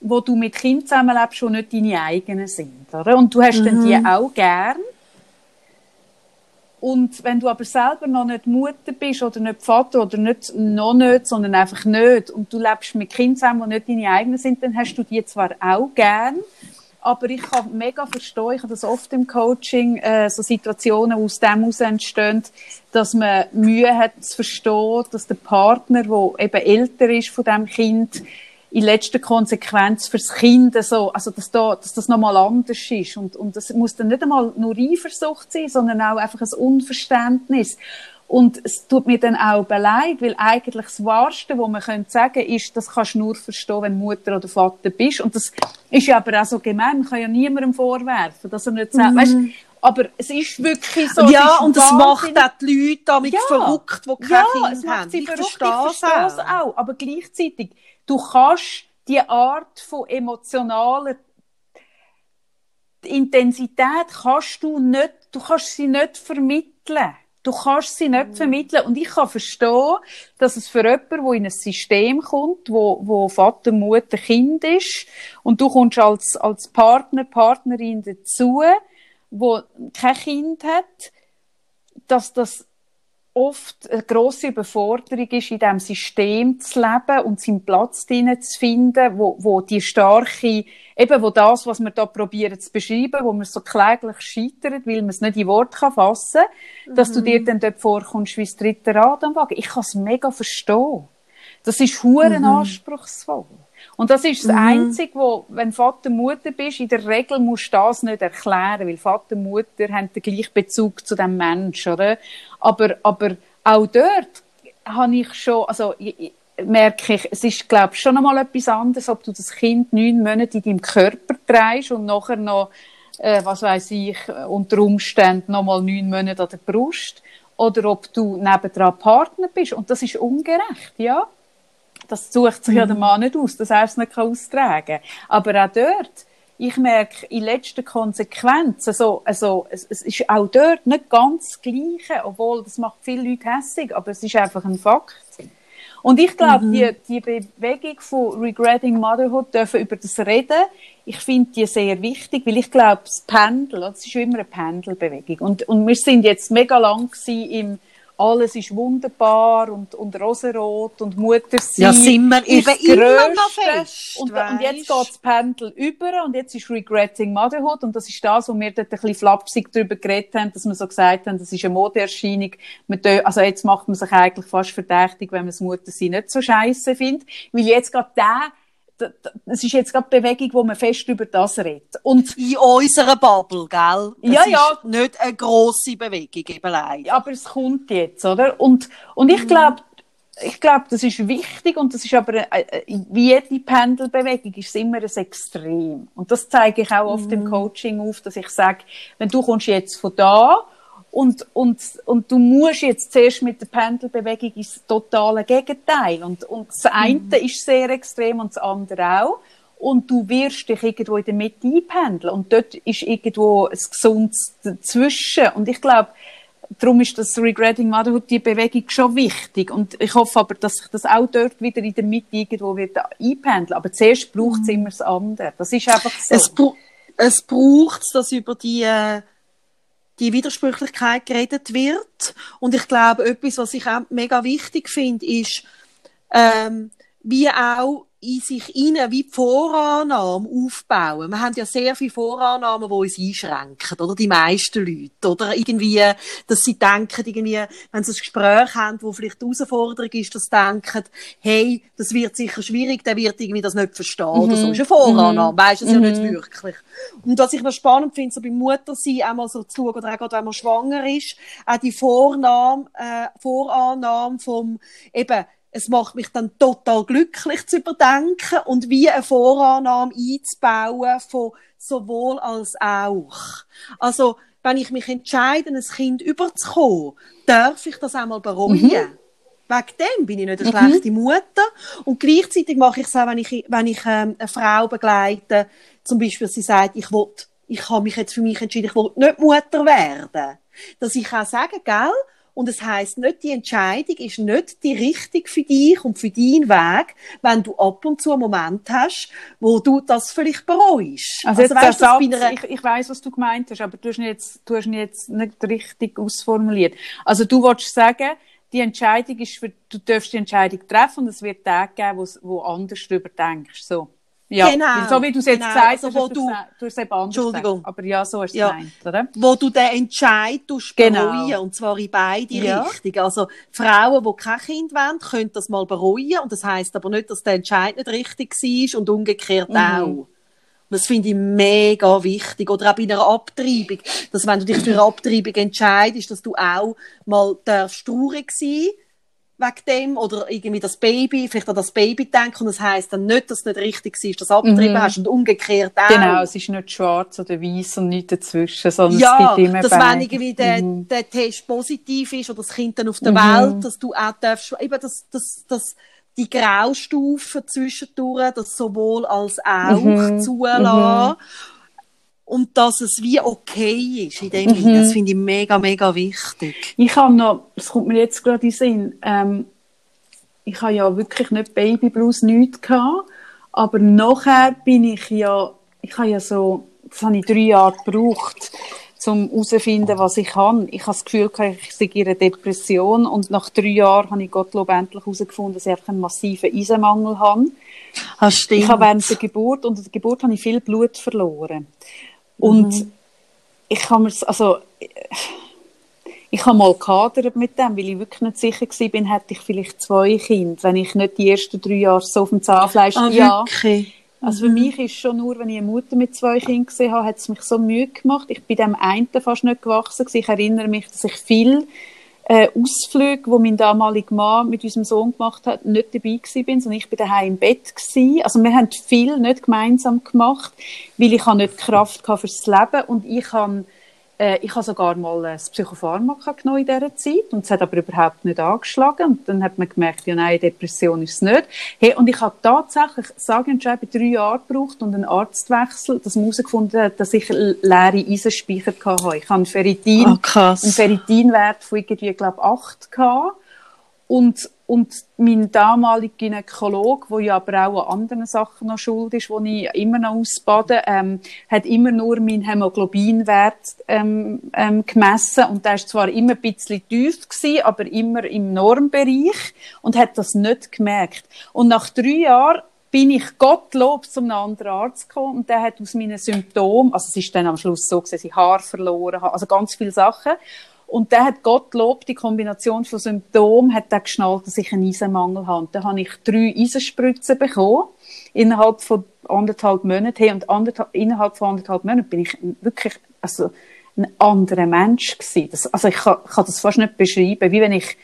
wo du mit Kindern zusammenlebst, die nicht deine eigenen sind. Oder? Und du hast mhm. dann die mhm. auch gern. Und wenn du aber selber noch nicht Mutter bist oder nicht Vater oder nicht, noch nicht, sondern einfach nicht und du lebst mit Kindern zusammen, die nicht deine eigenen sind, dann hast du die zwar auch gern, aber ich kann mega verstehen, ich habe das oft im Coaching, äh, so Situationen aus dem heraus entstehen, dass man Mühe hat zu verstehen, dass der Partner, der eben älter ist von dem Kind, in letzter Konsequenz fürs Kind so, also dass, da, dass das nochmal anders ist. Und, und das muss dann nicht einmal nur Eifersucht sein, sondern auch einfach ein Unverständnis. Und es tut mir dann auch beleid, weil eigentlich das Wahrste, was man könnte sagen, ist, das kannst du nur verstehen, wenn Mutter oder Vater bist. Und das ist ja aber auch so gemein. Man kann ja niemandem vorwerfen, dass er nicht sagt, mhm. weißt, aber es ist wirklich so. Ja, und es macht auch die Leute damit ja, verrückt, die keine ja, Kinder es macht haben. Sie ich verstehe es auch. auch. Aber gleichzeitig, Du kannst die Art von emotionaler Intensität kannst du nicht, du kannst sie nicht vermitteln. Du kannst sie nicht mhm. vermitteln. Und ich kann verstehen, dass es für jemanden, der in ein System kommt, wo, wo Vater, Mutter, Kind ist, und du kommst als, als Partner, Partnerin dazu, wo kein Kind hat, dass das oft eine grosse Überforderung ist, in diesem System zu leben und seinen Platz drinnen zu finden, wo, wo die starke, eben wo das, was wir da probieren zu beschreiben, wo man so kläglich scheitert, weil man es nicht in Worte kann fassen kann, mhm. dass du dir mhm. dann dort vorkommst wie das dritte Rad am Wagen. Ich kann es mega verstehen. Das ist huren mhm. anspruchsvoll. Und das ist das mhm. Einzige, wo, wenn Vater Mutter bist, in der Regel musst du das nicht erklären, weil Vater Mutter haben den gleichen Bezug zu dem Menschen, oder? Aber, aber auch dort habe ich schon, also, ich, merke ich, es ist, glaube ich, schon einmal etwas anderes, ob du das Kind neun Monate in deinem Körper trägst und nachher noch, äh, was weiß ich, unter Umständen noch mal neun Monate an der Brust, oder ob du nebendran Partner bist. Und das ist ungerecht, ja. Das sucht sich mhm. ja der Mann nicht aus, dass er es nicht austragen kann. Aber auch dort, ich merke in letzter Konsequenz, also, also, es, es ist auch dort nicht ganz das Gleiche, obwohl das macht viele Leute hässig, aber es ist einfach ein Fakt. Und ich glaube, mhm. die, die Bewegung von Regretting Motherhood dürfen über das reden. Ich finde die sehr wichtig, weil ich glaube, das Pendel, das ist immer eine Pendelbewegung. Und, und wir sind jetzt mega lang im alles ist wunderbar und, und rosarot und Mutter sein ja, sind wir ist eben immer noch fest, und, und jetzt geht das Pendel über und jetzt ist Regretting Motherhood und das ist das, wo wir dort ein bisschen flapsig darüber geredet haben, dass wir so gesagt haben, das ist eine Modeerscheinung. Also jetzt macht man sich eigentlich fast verdächtig, wenn man das Muttersein nicht so scheiße findet, weil jetzt gerade der es ist jetzt gerade Bewegung, wo man fest über das redet. Und in unserer Bubble, gell? Das ja, ja. ist nicht eine grosse Bewegung, eben leider. Aber es kommt jetzt, oder? Und, und ich mhm. glaube, ich glaube, das ist wichtig und das ist aber, äh, äh, wie jede Pendelbewegung, ist es immer ein Extrem. Und das zeige ich auch oft mhm. im Coaching auf, dass ich sage, wenn du kommst jetzt von da und, und, und du musst jetzt zuerst mit der Pendelbewegung ins totale Gegenteil. Und, und das eine mhm. ist sehr extrem und das andere auch. Und du wirst dich irgendwo in der Mitte einpendeln. Und dort ist irgendwo ein gesundes dazwischen. Und ich glaube, darum ist das Regretting Motherhood, die Bewegung schon wichtig. Und ich hoffe aber, dass sich das auch dort wieder in der Mitte irgendwo wird einpendeln. Aber zuerst braucht es mhm. immer das andere. Das ist einfach so. Es, es braucht dass über die, äh die Widersprüchlichkeit geredet wird. Und ich glaube, etwas, was ich auch mega wichtig finde, ist, ähm, wie auch in sich hinein wie die Vorannahme aufbauen. Wir haben ja sehr viele Vorannahmen, die uns einschränken, oder? Die meisten Leute, oder? Irgendwie, dass sie denken, irgendwie, wenn sie ein Gespräch haben, wo vielleicht die Herausforderung ist, dass sie denken, hey, das wird sicher schwierig, der wird irgendwie das nicht verstehen, mhm. oder so. Das ist eine Vorannahme, mhm. weisst du es mhm. ja nicht wirklich. Und was ich noch spannend finde, so beim Muttersein einmal so zu schauen, oder auch gerade, wenn man schwanger ist, auch die Vornahme, äh, Vorannahme vom, eben, es macht mich dann total glücklich zu überdenken und wie eine Vorannahme einzubauen von sowohl als auch. Also, wenn ich mich entscheide, ein Kind überzukommen, darf ich das einmal bereuen. Mhm. Wegen dem bin ich nicht eine mhm. schlechte Mutter. Und gleichzeitig mache ich es auch, wenn ich, wenn ich ähm, eine Frau begleite, zum Beispiel, sie sagt, ich will, ich habe mich jetzt für mich entschieden, ich will nicht Mutter werden. Dass ich auch sagen, gell, und es heißt nicht, die Entscheidung ist nicht die richtige für dich und für deinen Weg, wenn du ab und zu einen Moment hast, wo du das vielleicht bereust. Also, also weißt, Satz, einer... ich, ich weiß, was du gemeint hast, aber du hast ihn jetzt, du hast ihn jetzt nicht richtig ausformuliert. Also du wolltest sagen, die Entscheidung ist für, du darfst die Entscheidung treffen und es wird Tage geben, wo, wo anders darüber denkst, so. Ja, genau. so wie du es jetzt genau. gesagt also, hast, du, du hast eben anders Entschuldigung. Gesagt. Aber ja, so hast du ja. gemeint, oder? Wo du den Entscheid genau. bereuen, und zwar in beide ja. Richtungen. Also Frauen, die kein Kind wollen, können das mal bereuen und das heisst aber nicht, dass der Entscheid nicht richtig war und umgekehrt mhm. auch. Das finde ich mega wichtig. Oder auch bei einer Abtreibung. Dass wenn du dich für eine Abtreibung entscheidest, dass du auch mal darfst traurig sein wegen dem oder irgendwie das Baby, vielleicht an das Baby denken und das heisst dann nicht, dass es nicht richtig ist, dass du abgetrieben mhm. hast und umgekehrt auch. Genau, es ist nicht schwarz oder weiß und nicht dazwischen, sondern ja, es gibt immer dass beide. wenn irgendwie der, mhm. der Test positiv ist oder das Kind dann auf der mhm. Welt, dass du auch darfst, eben das, das, das, die Graustufen zwischendurch, das sowohl als auch mhm. zulassen. Mhm und dass es wie okay ist in dem mhm. Das finde ich mega, mega wichtig. Ich habe noch, es kommt mir jetzt gerade in den Sinn, ähm, ich habe ja wirklich nicht Baby Blues nichts gehabt, aber nachher bin ich ja, ich habe ja so, das habe ich drei Jahre gebraucht, um herauszufinden, was ich habe. Ich habe das Gefühl, ich sei in einer Depression und nach drei Jahren habe ich Gottlob endlich herausgefunden, dass ich einfach einen massiven Eisenmangel habe. Stimmt. Ich habe während der Geburt, und der Geburt habe ich viel Blut verloren. Und mhm. ich habe mir, also, ich habe mal gehadert mit dem, weil ich wirklich nicht sicher war, bin, hätte ich vielleicht zwei Kinder, wenn ich nicht die ersten drei Jahre so auf dem Zahnfleisch ah, ja. Wirklich? Also für mhm. mich ist schon nur, wenn ich eine Mutter mit zwei Kindern gesehen habe, hat es mich so Mühe gemacht. Ich bin dem einen fast nicht gewachsen. Ich erinnere mich, dass ich viel äh, Ausflüge, wo mein damaliger Mann mit unserem Sohn gemacht hat, nicht dabei gewesen bin, sondern ich bin daheim im Bett gewesen. Also wir haben viel nicht gemeinsam gemacht, weil ich habe nicht Kraft fürs Leben und ich habe äh, ich habe sogar mal ein Psychopharmaka genommen in dieser Zeit und es hat aber überhaupt nicht angeschlagen und dann hat man gemerkt, ja nein, Depression ist es nicht. Hey, und ich habe tatsächlich, sage und schreibe, drei Jahre gebraucht und einen Arztwechsel, dass man herausgefunden hat, dass ich leere Eisenspeicher hatte. Ich habe einen Ferritin, oh, einen Ferritinwert von irgendwie, glaube acht gehabt und und mein damaliger Gynäkologe, der ja aber auch an anderen Sachen noch schuld ist, die ich immer noch ausbade, ähm, hat immer nur meinen Hämoglobinwert ähm, ähm, gemessen und der ist zwar immer ein bisschen tief gewesen, aber immer im Normbereich und hat das nicht gemerkt. Und nach drei Jahren bin ich Gottlob zum anderen Arzt gekommen und der hat aus meinen Symptomen, also es ist dann am Schluss so, dass ich Haar verloren habe, also ganz viele Sachen und der hat Gottlob, die Kombination von Symptomen, hat der geschnallt, dass ich einen Eisenmangel habe. Dann habe ich drei Eisenspritzen bekommen, innerhalb von anderthalb Monaten. Hey, und anderthalb, innerhalb von anderthalb Monaten bin ich wirklich, also, ein anderer Mensch gewesen. Das, also ich kann, kann das fast nicht beschreiben, wie wenn ich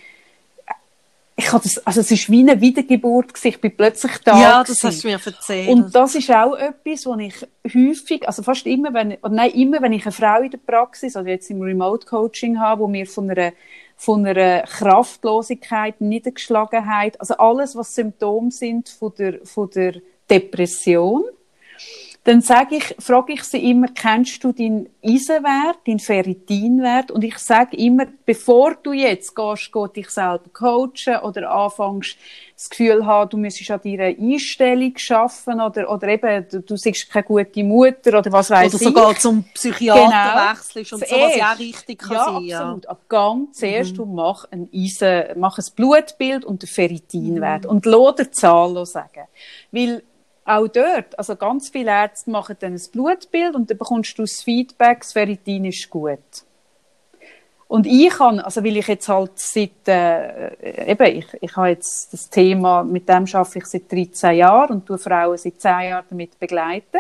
ich habe das, also es ist wie eine Wiedergeburt gewesen. Ich bin plötzlich da. Ja, das hast du mir erzählt. Und das ist auch etwas, wo ich häufig, also fast immer, wenn, oder nein, immer, wenn ich eine Frau in der Praxis, oder jetzt im Remote Coaching habe, wo mir von einer, von einer Kraftlosigkeit, Niedergeschlagenheit, also alles, was Symptome sind von der, von der Depression, dann sage ich, frage ich sie immer, kennst du deinen Eisenwert, deinen Ferritinwert? Und ich sage immer, bevor du jetzt gehst, geh dich selber coachen oder anfängst, das Gefühl haben, du müsstest an deiner Einstellung schaffen oder, oder eben, du, du siehst keine gute Mutter oder was weiß ich. Oder sogar zum Psychiater genau. wechselst und so, was ja auch richtig kann ja, sein. Ja, absolut. Ganz zuerst, mhm. du mach ein Eisen, mach ein Blutbild und den Ferritinwert. Mhm. Und lass dir Zahl sagen. Weil, auch dort, also ganz viele Ärzte machen dann ein Blutbild und dann bekommst du das Feedback, das Ferritin ist gut. Und ich kann, also weil ich jetzt halt seit, äh, eben, ich, ich habe jetzt das Thema, mit dem arbeite ich seit 13 Jahren und tue Frauen seit 10 Jahren damit begleiten.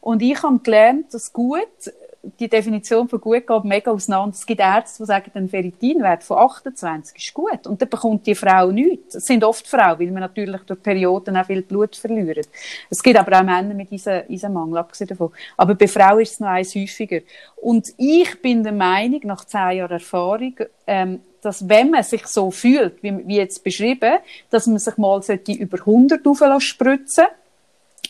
Und ich habe gelernt, dass gut die Definition von gut geht mega auseinander. Es gibt Ärzte, die sagen, ein Ferritinwert von 28 ist gut. Und dann bekommt die Frau nichts. Es sind oft Frauen, weil man natürlich durch Perioden auch viel Blut verliert. Es gibt aber auch Männer mit diesem, diesem Mangel, abgesehen davon. Aber bei Frauen ist es noch eins häufiger. Und ich bin der Meinung, nach zehn Jahren Erfahrung, ähm, dass wenn man sich so fühlt, wie, wie jetzt beschrieben, dass man sich mal über 100 spritzen sollte,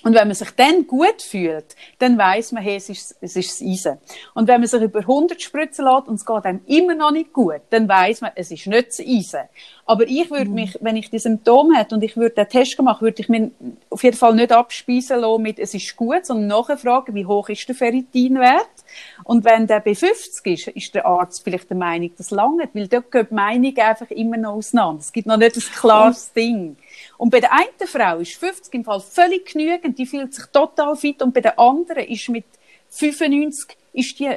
und wenn man sich dann gut fühlt, dann weiß man, hey, es ist, es ist das Eisen. Und wenn man sich über 100 spritzen lässt und es geht einem immer noch nicht gut, dann weiß man, es ist nicht das Eisen. Aber ich würde mhm. mich, wenn ich die Symptome hätte und ich würde den Test machen, würde ich mir auf jeden Fall nicht abspeisen lassen mit, es ist gut, sondern nachher fragen, wie hoch ist der Ferritinwert? Und wenn der bei 50 ist, ist der Arzt vielleicht der Meinung, das lange, weil dort geht die Meinung einfach immer noch auseinander. Es gibt noch nicht ein klares Ding. Und bei der einen Frau ist 50 im Fall völlig genügend, die fühlt sich total fit, und bei der anderen ist mit 95 ist die,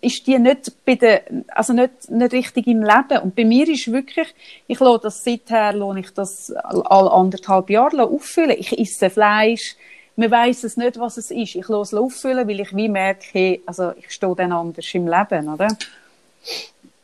ist die nicht bei der, also nicht, nicht richtig im Leben. Und bei mir ist wirklich, ich lasse das seither, lasse ich das alle anderthalb Jahre auffüllen. Ich esse Fleisch. Man weiss es nicht, was es ist. Ich lasse es auffüllen, weil ich wie merke, also ich stehe dann anders im Leben, oder?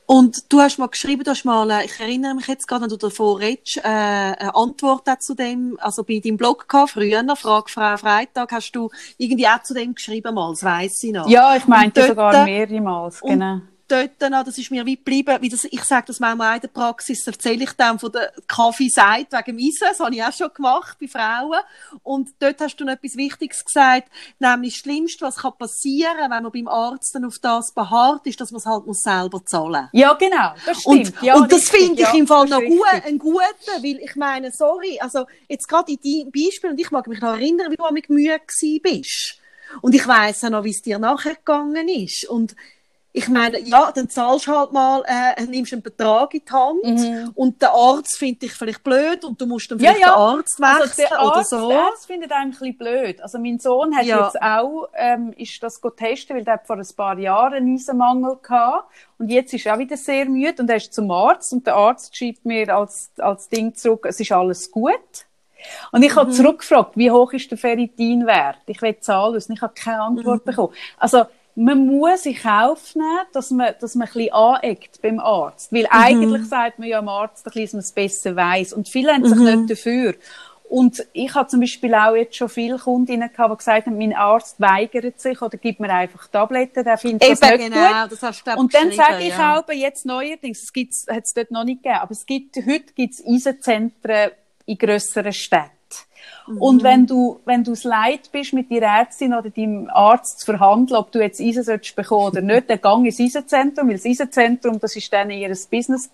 Und du hast mal geschrieben, du hast mal, äh, ich erinnere mich jetzt gerade, wenn du davor redest, äh, eine Antwort zu dem, also bei deinem Blog gehabt, früher, Frage Frau Freitag, hast du irgendwie auch zu dem geschrieben mal, das weiss ich noch. Ja, ich meinte sogar mehrmals, genau dort noch, das ist mir wie geblieben, wie das, ich sage das manchmal in der Praxis, erzähle ich dann von der Kaffeeseite wegen dem Eisen, das habe ich auch schon gemacht bei Frauen. Und dort hast du noch etwas Wichtiges gesagt, nämlich das Schlimmste, was kann passieren, wenn man beim Arzt dann auf das beharrt, ist, dass man es halt muss selber zahlen Ja, genau, das stimmt. Und, ja, und das finde ich ja, im Fall noch gut, einen guten, weil ich meine, sorry, also jetzt gerade in deinem Beispiel, und ich mag mich noch erinnern, wie du mit Mühe gewesen bist. Und ich weiss auch noch, wie es dir nachher gegangen ist. Und ich meine, ja, dann zahlst du halt mal, äh, nimmst einen Betrag in die Hand mhm. und der Arzt findet dich vielleicht blöd und du musst dann vielleicht ja, ja. den Arzt wechseln also der Arzt, oder so. Der Arzt findet einen ein bisschen blöd. Also mein Sohn hat ja. jetzt auch, ähm, ist das testen, weil der hat vor ein paar Jahren einen Eisenmangel gehabt und jetzt ist er auch wieder sehr müde und er ist zum Arzt und der Arzt schreibt mir als, als Ding zurück, es ist alles gut. Und ich mhm. habe zurückgefragt, wie hoch ist der Ferritinwert? Ich will Zahlen wissen. Ich habe keine Antwort mhm. bekommen. Also, man muss in Kauf nehmen, dass man, dass man ein bisschen aneckt beim Arzt. Weil mhm. eigentlich sagt man ja am Arzt, dass man es besser weiß. Und viele haben sich mhm. nicht dafür. Und ich habe zum Beispiel auch jetzt schon viele Kundinnen gehabt, die gesagt haben, mein Arzt weigert sich oder gibt mir einfach Tabletten, der findet Eben, das nicht genau, gut. Das hast du, Und dann sage ich ja. auch, jetzt neuerdings, es hat es dort noch nicht gegeben, aber es gibt, heute gibt es Eisenzentren in grösseren Städten. Mhm. Und wenn du, wenn du es leid bist, mit deiner Ärztin oder deinem Arzt zu verhandeln, ob du jetzt Eisen sollst bekommen oder nicht, dann gang ins Eisenzentrum, weil das Eisenzentrum, das ist dann ihr Business,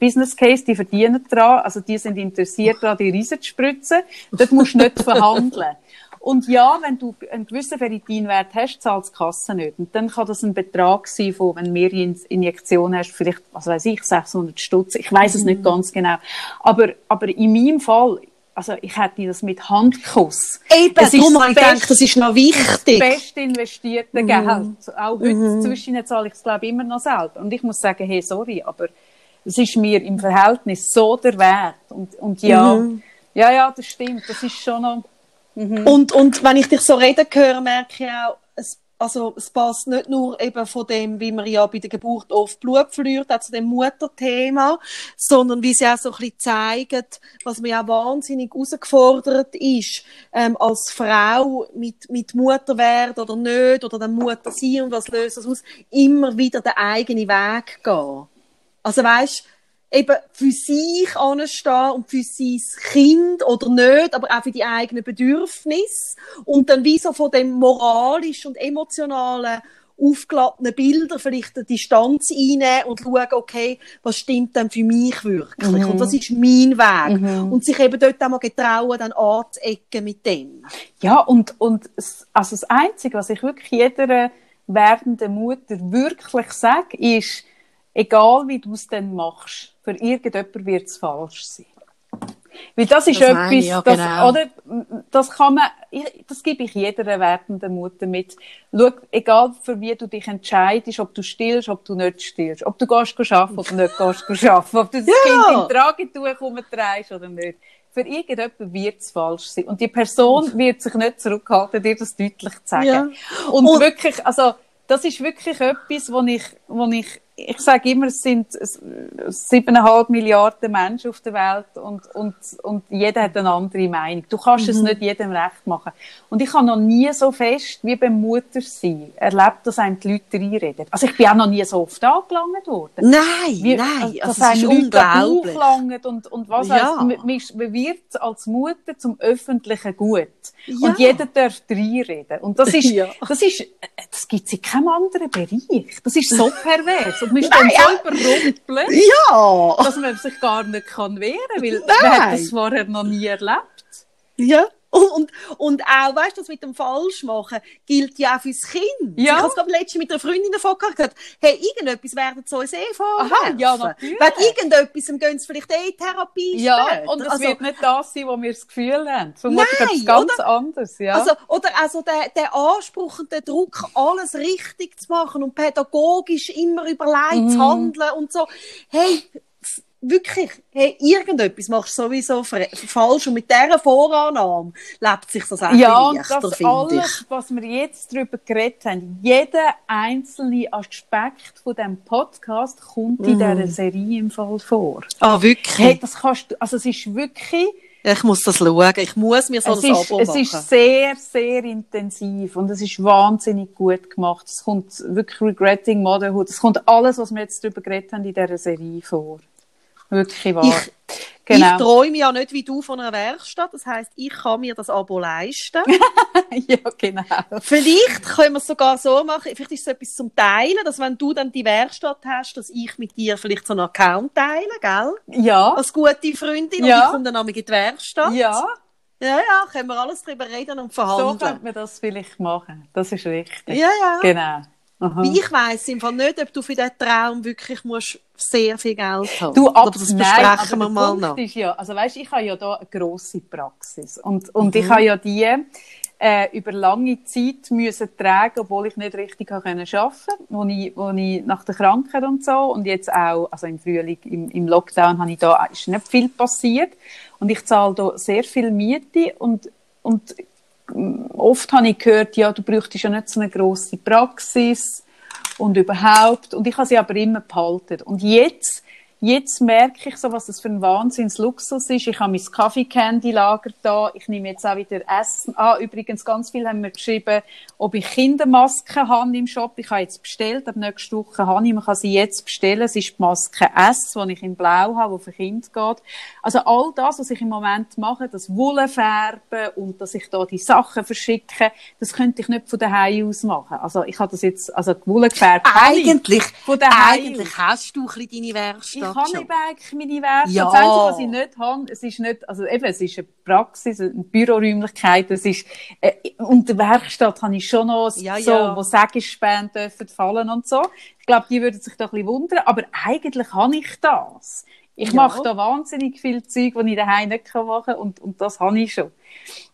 Business Case, die verdienen dran, also die sind interessiert daran, die Eisen zu spritzen. Dort musst du nicht verhandeln. Und ja, wenn du einen gewissen Ferritinwert hast, zahlt die Kasse nicht. Und dann kann das ein Betrag sein, von, wenn du mehrere Injektionen hast, vielleicht, was weiß ich, 600 Stutz. Ich weiß es nicht mhm. ganz genau. Aber, aber in meinem Fall, also ich hätte das mit Handkuss. Eben, das ist das, denke, das ist noch wichtig. Das beste investierte mm. Geld. Auch heute mm. zwischen zahle ich es, glaube ich, immer noch selber. Und ich muss sagen, hey, sorry, aber es ist mir im Verhältnis so der Wert. Und, und ja, mm. ja, ja, das stimmt. Das ist schon noch, Mhm. Und, und wenn ich dich so reden höre, merke ich auch, es, also, es passt nicht nur eben von dem, wie man ja bei der Geburt oft Blut verliert, zu dem Mutterthema, sondern wie sie auch so ein bisschen zeigen, was mir auch wahnsinnig herausgefordert ist, ähm, als Frau mit, mit Mutter werden oder nicht, oder dann Mutter sein und was löst das aus, immer wieder den eigenen Weg gehen. Also weißt, eben für sich anstehen und für sein Kind oder nicht, aber auch für die eigenen Bedürfnisse und dann wie so von dem moralisch und emotionalen aufgeladenen Bilder vielleicht eine Distanz einnehmen und schauen, okay, was stimmt denn für mich wirklich? Mhm. Und was ist mein Weg? Mhm. Und sich eben dort auch mal getrauen, dann anzuecken mit dem. Ja, und, und also das Einzige, was ich wirklich jeder werdenden Mutter wirklich sage, ist, egal wie du es dann machst, für irgendjemand wird es falsch sein. Weil das ist das etwas, ich, ja, das, genau. oder, das kann man, ich, das gebe ich jeder werdenden Mutter mit. Schau, egal für wie du dich entscheidest, ob du stillst, ob du nicht stillst, ob du gehst arbeiten oder nicht gehst arbeiten, ob du das ja. Kind in Tragetuch umtreibst oder nicht. Für irgendjemand wird es falsch sein. Und die Person wird sich nicht zurückhalten, dir das deutlich zu sagen. Ja. Und, Und wirklich, also, das ist wirklich etwas, wo ich, wo ich ich sage immer, es sind siebeneinhalb Milliarden Menschen auf der Welt und, und, und jeder hat eine andere Meinung. Du kannst mhm. es nicht jedem recht machen. Und ich habe noch nie so fest wie beim Muttersein erlebt, dass einem die Leute reinreden. Also ich bin auch noch nie so oft angelangt worden. Nein, wie, nein, also das ist unglaublich. und, und was ja. heißt, man, wird als Mutter zum öffentlichen Gut. Ja. Und jeder darf reinreden. Und das ist, ja. das ist, das gibt's in keinem anderen Bereich. Das ist so pervers. Und dann so überrumpelt, ja. dass man sich gar nicht kann wehren kann, weil Nein. man hat das vorher noch nie erlebt. Ja. Und, und auch, weißt du, das mit dem Falschmachen gilt ja auch fürs Kind. Ja. Ich habe es letztens mit einer Freundin davon gesagt, hey, irgendetwas werden sie uns eh vorwerfen. Ja, natürlich. Wegen irgendetwas gehen sie vielleicht eh Therapie Ja, später. und es also, wird nicht das sein, wo wir das Gefühl haben. Vermutlich Nein, ganz oder, anders, ja. Also, oder also der, der Anspruch und der Druck, alles richtig zu machen und pädagogisch immer überlegt mhm. zu handeln und so. Hey, wirklich, hey, irgendetwas machst du sowieso falsch und mit dieser Vorannahme lebt sich das auch Ja, und das alles, ich. was wir jetzt darüber geredet haben, jeder einzelne Aspekt von diesem Podcast kommt mm. in dieser mhm. Serie im Fall vor. Ah, wirklich? Hey, das kannst du, also es ist wirklich... Ich muss das schauen. Ich muss mir so es ein ist, Abo machen. Es ist sehr, sehr intensiv und es ist wahnsinnig gut gemacht. Es kommt wirklich Regretting Motherhood. Es kommt alles, was wir jetzt darüber geredet haben, in dieser Serie vor. Wirklich wahr. Ich, genau. ich träume ja nicht wie du von einer Werkstatt. Das heisst, ich kann mir das Abo leisten. ja, genau. Vielleicht können wir es sogar so machen, vielleicht ist es etwas zum Teilen, dass wenn du dann die Werkstatt hast, dass ich mit dir vielleicht so einen Account teile, gell? Ja. Als gute Freundin ja. und ich komme dann in die Werkstatt. Ja. Ja, ja, können wir alles darüber reden und verhandeln. So könnte man das vielleicht machen. Das ist richtig. Ja, ja. Genau. Aha. Ich weiss im Fall nicht, ob du für diesen Traum wirklich musst sehr viel Geld haben Du, ab, das besprechen wir mal noch. Ist ja, also weißt, ich habe ja da eine grosse Praxis und, und mhm. ich habe ja die äh, über lange Zeit müssen tragen, obwohl ich nicht richtig arbeiten konnte, wo ich, wo ich nach der Krankheit und so und jetzt auch, also im Frühling, im, im Lockdown, habe ich da, ist nicht viel passiert und ich zahle da sehr viel Miete und, und oft habe ich gehört, ja, du bräuchtest ja nicht so eine grosse Praxis und überhaupt. Und ich habe sie aber immer behalten. Und jetzt, jetzt merke ich so, was das für ein Wahnsinnsluxus ist. Ich habe mein Kaffee-Candy-Lager da. Ich nehme jetzt auch wieder Essen. Ah, übrigens, ganz viel haben wir geschrieben, ob ich Kindermasken habe im Shop. Ich habe jetzt bestellt. Ab nächste Woche habe ich. Man kann sie jetzt bestellen. Es ist die Maske S, die ich in Blau habe, die für Kinder geht. Also all das, was ich im Moment mache, das Wollenfärben und dass ich da die Sachen verschicke, das könnte ich nicht von daheim aus machen. Also ich habe das jetzt, also die Wolle gefärbt. Eigentlich, von daheim eigentlich hast du ein bisschen deine Werkstatt eigentlich meine. Ja. Das Einzige, was ich nicht habe, es ist nicht, also eben, es ist eine Praxis, eine Büroräumlichkeit, es ist, äh, und die Werkstatt habe ich schon noch Ja, so, ja. wo Sägespäne dürfen fallen und so. Ich glaube, die würden sich da ein bisschen wundern, aber eigentlich habe ich das. Ich Ja. mache da wahnsinnig viel Zeug, die ich daheim nicht kann machen und, und das habe ich schon.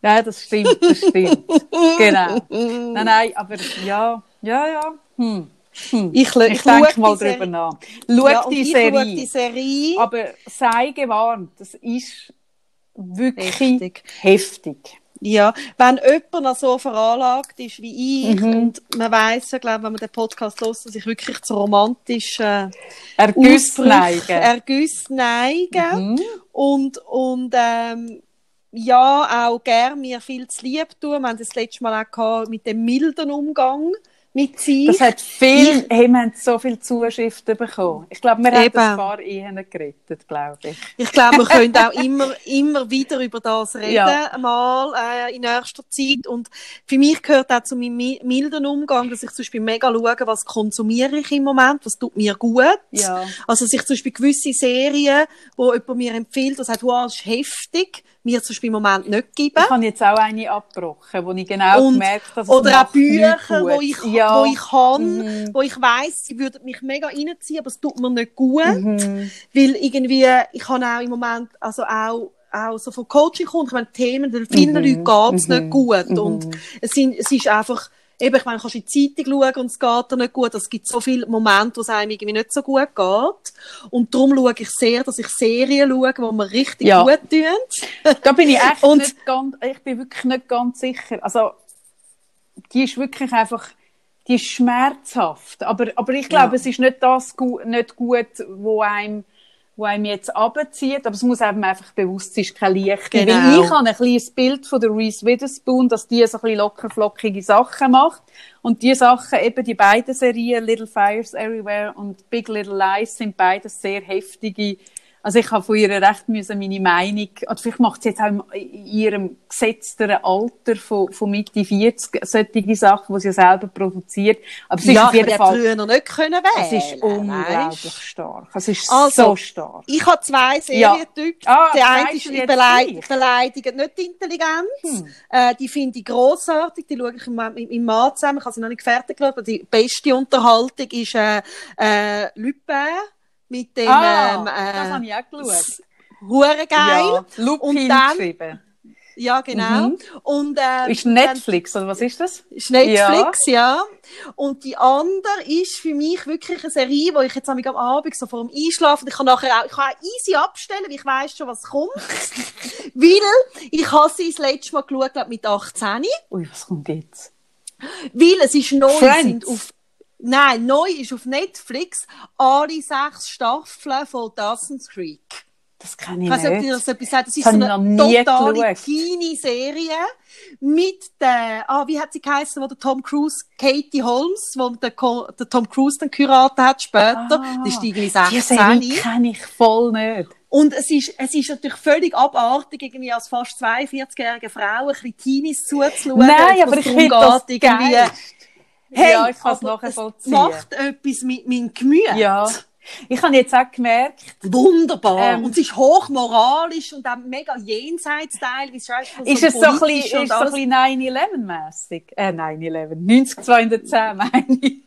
Ja, das stimmt, das stimmt. genau. Nein, nein, aber ja, ja, ja. Hm. Hm. Ich, Ich schau denke mal drüber nach. Schau ja, die ich Serie. die Serie. Aber sei gewarnt, das ist wirklich Heftig. heftig. Ja, wenn jemand noch so veranlagt ist wie ich, Mhm. und man weiss ja, glaube wenn man den Podcast hört, dass ich wirklich zu romantischen Ergüsse Ausbrüchen, neigen. Ergüsse neige. Mhm. Und, und ähm, ja, auch gern mir viel zu lieb tun. Wir haben das letzte Mal auch gehabt mit dem milden Umgang mit sich. Das hat viel, hey, wir haben so viele Zuschriften bekommen. Ich glaube, wir haben Eben. ein paar Ehen gerettet, glaube ich. Ich glaube, wir können auch immer, immer wieder über das reden, Ja. mal äh, in nächster Zeit. Und für mich gehört auch zu meinem mi- milden Umgang, dass ich zum Beispiel mega schaue, was konsumiere ich im Moment, was tut mir gut. Ja. Also, dass ich zum Beispiel gewisse Serien, wo jemand mir empfiehlt, das sagt, wow, das ist heftig, mir zum Beispiel im Moment nicht geben. Ich habe jetzt auch eine abgebrochen, wo ich genau Und- gemerkt habe, dass es Oder auch Bücher, wo ich, ja. Wo ich kann, Mhm. wo ich weiss, sie würden mich mega reinziehen, aber es tut mir nicht gut. Mhm. Weil irgendwie, ich habe auch im Moment, also auch, auch so von Coaching-Kunden, ich meine, Themen, den vielen Mhm. Leuten geht's Mhm. nicht gut. Mhm. Und es, sind, es ist einfach, eben, ich meine, du kannst in die Zeitung schauen und es geht dir nicht gut. Es gibt so viele Momente, wo es einem irgendwie nicht so gut geht. Und darum schaue ich sehr, dass ich Serien schaue, die mir richtig Ja. gut tun. Da bin ich echt Und- nicht ganz, ich bin wirklich nicht ganz sicher. Also, die ist wirklich einfach, die ist schmerzhaft. Aber, aber ich glaube, Ja. es ist nicht das nicht gut, wo einem, wo einem jetzt abzieht. Aber es muss einem einfach bewusst sein, es ist kein Licht. Genau. Weil ich habe ein kleines Bild von der Reese Witherspoon, dass die so ein bisschen lockerflockige Sachen macht. Und die Sachen, eben die beiden Serien, Little Fires Everywhere und Big Little Lies, sind beides sehr heftige also ich habe von ihr recht müssen meine Meinung, oder vielleicht macht sie jetzt auch in ihrem gesetzteren Alter von, von Mitte 40 solche Sachen, die sie ja selber produziert. Aber es ist ja, auf ich jeden Fall, früher noch nicht können es wählen. ist unglaublich weisst? stark. Es ist Also, so stark. Ich habe zwei Ja. Serientypen. Ah, der eine ist du jetzt beleid gleich? beleidigend, nicht die Intelligenz. Hm. Äh, die finde ich grossartig. Die schaue ich meinem- mit meinem Mann zusammen. Ich habe sie noch nicht fertig geschaut. Die beste Unterhaltung ist äh, äh, Lupin mit dem ah, ähm, das habe äh, ich auch geschaut. Hure geil. Ja, Und dann- geschrieben. Ja, genau. Mhm. Und, ähm, Ist Netflix, oder was ist das? Ist Netflix, ja. Und die andere ist für mich wirklich eine Serie, wo ich jetzt am Abend so vor dem Einschlafen, ich kann nachher auch, ich kann auch easy abstellen, weil ich weiss schon, was kommt. weil ich habe sie das letzte Mal geschaut, glaub, mit 18. Ui, was kommt jetzt? Weil es ist neu, Friends. sind auf, nein, neu ist auf Netflix alle sechs Staffeln von Dawson's Creek. Das kann ich Ich weiß nicht, ob nicht. dir das etwas sagt. Das ist Das so eine totale. Teenie-Serie mit der, ah, wie hat sie geheißen, wo der Tom Cruise, Katie Holmes, wo der, der Tom Cruise dann geheiratet hat später. Ah, die ist irgendwie Die Serie 16. kenne ich voll nicht. Und es ist, es ist natürlich völlig abartig, irgendwie als fast 42-jährige Frau ein bisschen Teenies zuzuschauen. Nein, aber ich finde das irgendwie, geil. Hey, ja, ich kann es aber nachvollziehen. macht etwas mit meinem Gemüt. Ja. Ich habe jetzt auch gemerkt, Wunderbar. Ähm, und es ist hochmoralisch und auch mega jenseitsteil. Es heißt, ist es so ein bisschen, ist so ein bisschen 9-11-mässig? Äh, 9-11. 90210 meine ich.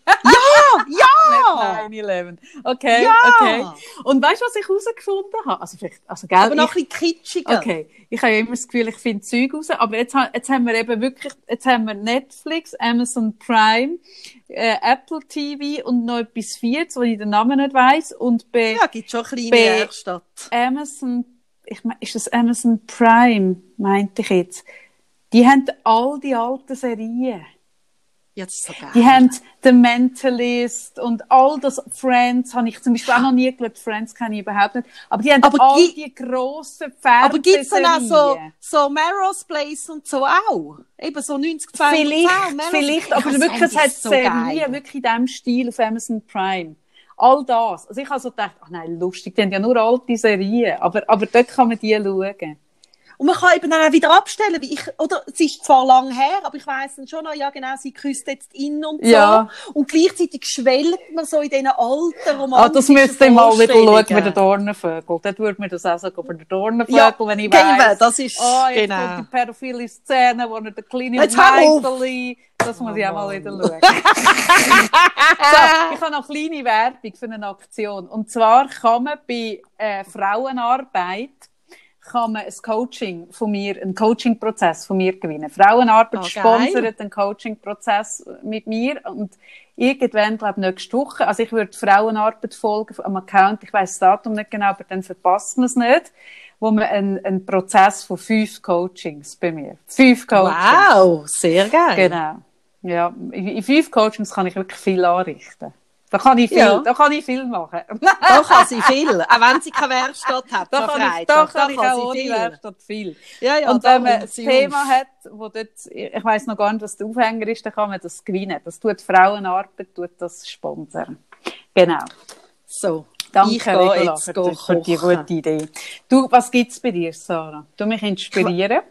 Ja! Nicht 9-11. Okay, Ja! okay. Und weißt du, was ich herausgefunden habe? Also vielleicht, also gell, Aber noch ich, ein bisschen kitschiger. Okay, ich habe ja immer das Gefühl, ich finde Zeug raus, aber jetzt, jetzt haben wir eben wirklich, jetzt haben wir Netflix, Amazon Prime, äh, Apple TV und noch etwas viertes, wo ich den Namen nicht weiss und bei Ja, gibt schon kleine Be- Werkstatt. Amazon, ich mein, ist das Amazon Prime, meinte ich jetzt, die haben all die alten Serien. Ist so geil. Die haben The Mentalist und all das Friends habe ich zum Beispiel auch noch nie geschaut. Friends kenne ich überhaupt nicht. Aber die haben Aber all die grossen Aber gibt es dann auch so, Fernsehserien. so Melrose Place und so auch? Eben so 90, 200 Vielleicht, Melrose- vielleicht, aber wirklich, es hat so Serien geil. wirklich in diesem Stil auf Amazon Prime. All das. Also ich habe so gedacht, ach nein, lustig, die haben ja nur alte Serien. Aber, aber dort kann man die schauen. Und man kann eben dann auch wieder abstellen, wie ich, oder, es ist zwar lang her, aber ich weiss dann schon noch, ja genau, sie küsst jetzt ihn und so. Ja. Und gleichzeitig schwelgt man so in diesen alten Ah, romantischen das müsste ich mal wieder schauen bei den Dornenvögeln. Dort würde mir das auch sagen, bei den Dornenvögeln, Ja, wenn ich eben, weiss, das ist- oh, jetzt genau. kommt die pädophile Szene, wo er den kleinen! Michael, das muss ich auch mal wieder schauen. so, ich habe noch kleine Werbung für eine Aktion. Und zwar kann man bei äh, Frauenarbeit kann man ein Coaching von mir, einen Coaching-Prozess von mir gewinnen. Frauenarbeit Oh, sponsert einen Coaching-Prozess mit mir und irgendwann, glaube ich, nächste Woche, also ich würde Frauenarbeit folgen am Account, ich weiß das Datum nicht genau, aber dann verpasst man es nicht, wo man einen, einen Prozess von fünf Coachings bei mir. Fünf Coachings. Wow, sehr geil. Genau. Ja, in, in fünf Coachings kann ich wirklich viel anrichten. Da kann ich viel, Ja. da kann ich viel machen. Da kann sie viel, auch wenn sie keine Werkstatt hat. Da kann ich, da kann ich auch sie ohne viel. Werkstatt viel. Ja, ja, und da wenn man ein Thema hat, wo dort, ich weiss noch gar nicht, was der Aufhänger ist, dann kann man das gewinnen. Das tut Frauenarbeit, tut das sponsern. Genau. So, Danke, ich Regula, jetzt für, go die- für die gute Idee. Du, was gibt's bei dir, Sarah? Du mich inspirieren.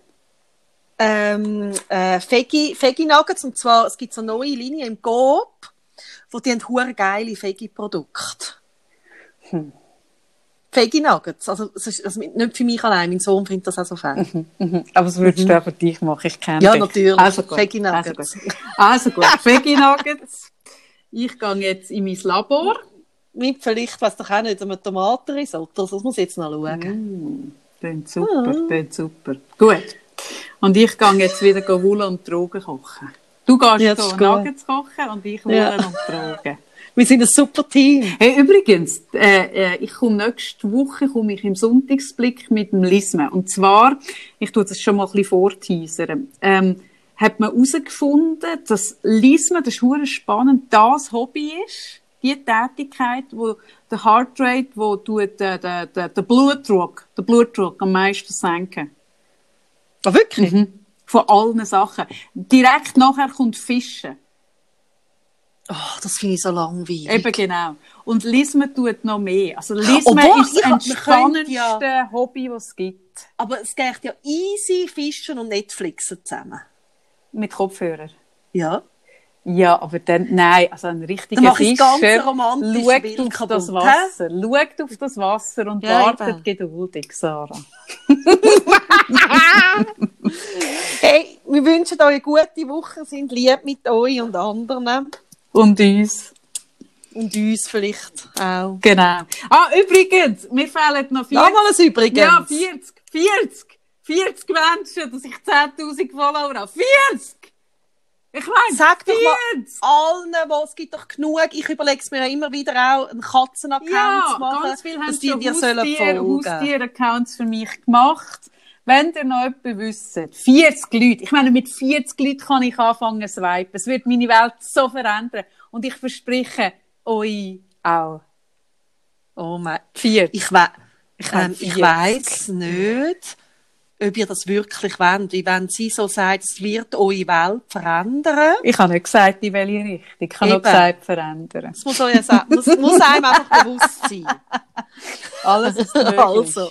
ähm, äh, Veggie, Veggie Nuggets, und zwar, es gibt so neue Linien im wo die haben hure geile Veggie-Produkte. Hm. Veggie Nuggets, also, es ist, also nicht für mich allein, mein Sohn findet das auch so fein. Mhm. Aber das würdest du auch für dich machen, ich kenne Ja, dich. natürlich. Also gut. Veggie Also gut. Also gut, Veggie Nuggets. Ich gehe jetzt in mein Labor. Mit vielleicht, weiss doch auch nicht, einem Tomatenrisotto, das muss ich jetzt noch Mhm. schauen. Klingt super, klingt super. Gut. Und ich gehe jetzt wieder Wulen und Drogen kochen. Du gehst Ja, so. Nuggets kochen und ich Wulen Ja. und Drogen. Wir sind ein super Team. Hey, übrigens, äh, äh, ich komme nächste Woche komme ich im Sonntagsblick mit dem Lismen. Und zwar, ich tue das schon mal ein bisschen vorteasern, ähm, hat man herausgefunden, dass Lismen, das ist spannend, das Hobby ist, die Tätigkeit, wo der Heartrate, wo tut, äh, der, der, der Blutdruck, der Blutdruck am meisten senken. Ah, wirklich? Mhm. Von allen Sachen. Direkt nachher kommt Fischen. Oh, das finde ich so langweilig. Eben genau. Und Lismen tut noch mehr. Also Lismen Obwohl, ist das entspannendste ja- Hobby, das es gibt. Aber es geht ja easy Fischen und Netflixen zusammen. Mit Kopfhörer. Ja. Ja, aber dann, nein, also ein richtiger Fischer schaut auf kaputt, das? Wasser, schaut auf das Wasser und Ja, wartet eben. geduldig, Sarah. Hey, wir wünschen euch eine gute Woche, sind lieb mit euch und anderen. Und uns. Und uns vielleicht auch. Genau. Ah, übrigens, mir fehlen noch 40. Nochmal ein Übrigens. Ja, 40, 40, 40 Menschen, dass ich 10.000 Follower habe. 40! Ich meine, Sag doch mal 40! allen, wo es gibt doch genug. Ich überlege es mir ja immer wieder auch, einen Katzenaccount Ja, zu machen, ganz haben dass die dir Haustier, folgen. Haustier-Accounts für mich gemacht. Wenn ihr noch jemanden wisst, 40 Leute, ich meine, mit 40 Leuten kann ich anfangen zu swipen. Es wird meine Welt so verändern. Und ich verspreche euch auch. Oh mein, 40. ich, we Ich ähm, ich 40. weiss nicht, ob ihr das wirklich wollt. Wie wenn sie so sagt, es wird eure Welt verändern. Ich habe nicht gesagt, in welche Richtung. Ich habe nur gesagt, verändern. Das muss, muss, muss einem einfach bewusst sein. Alles ist möglich. Also.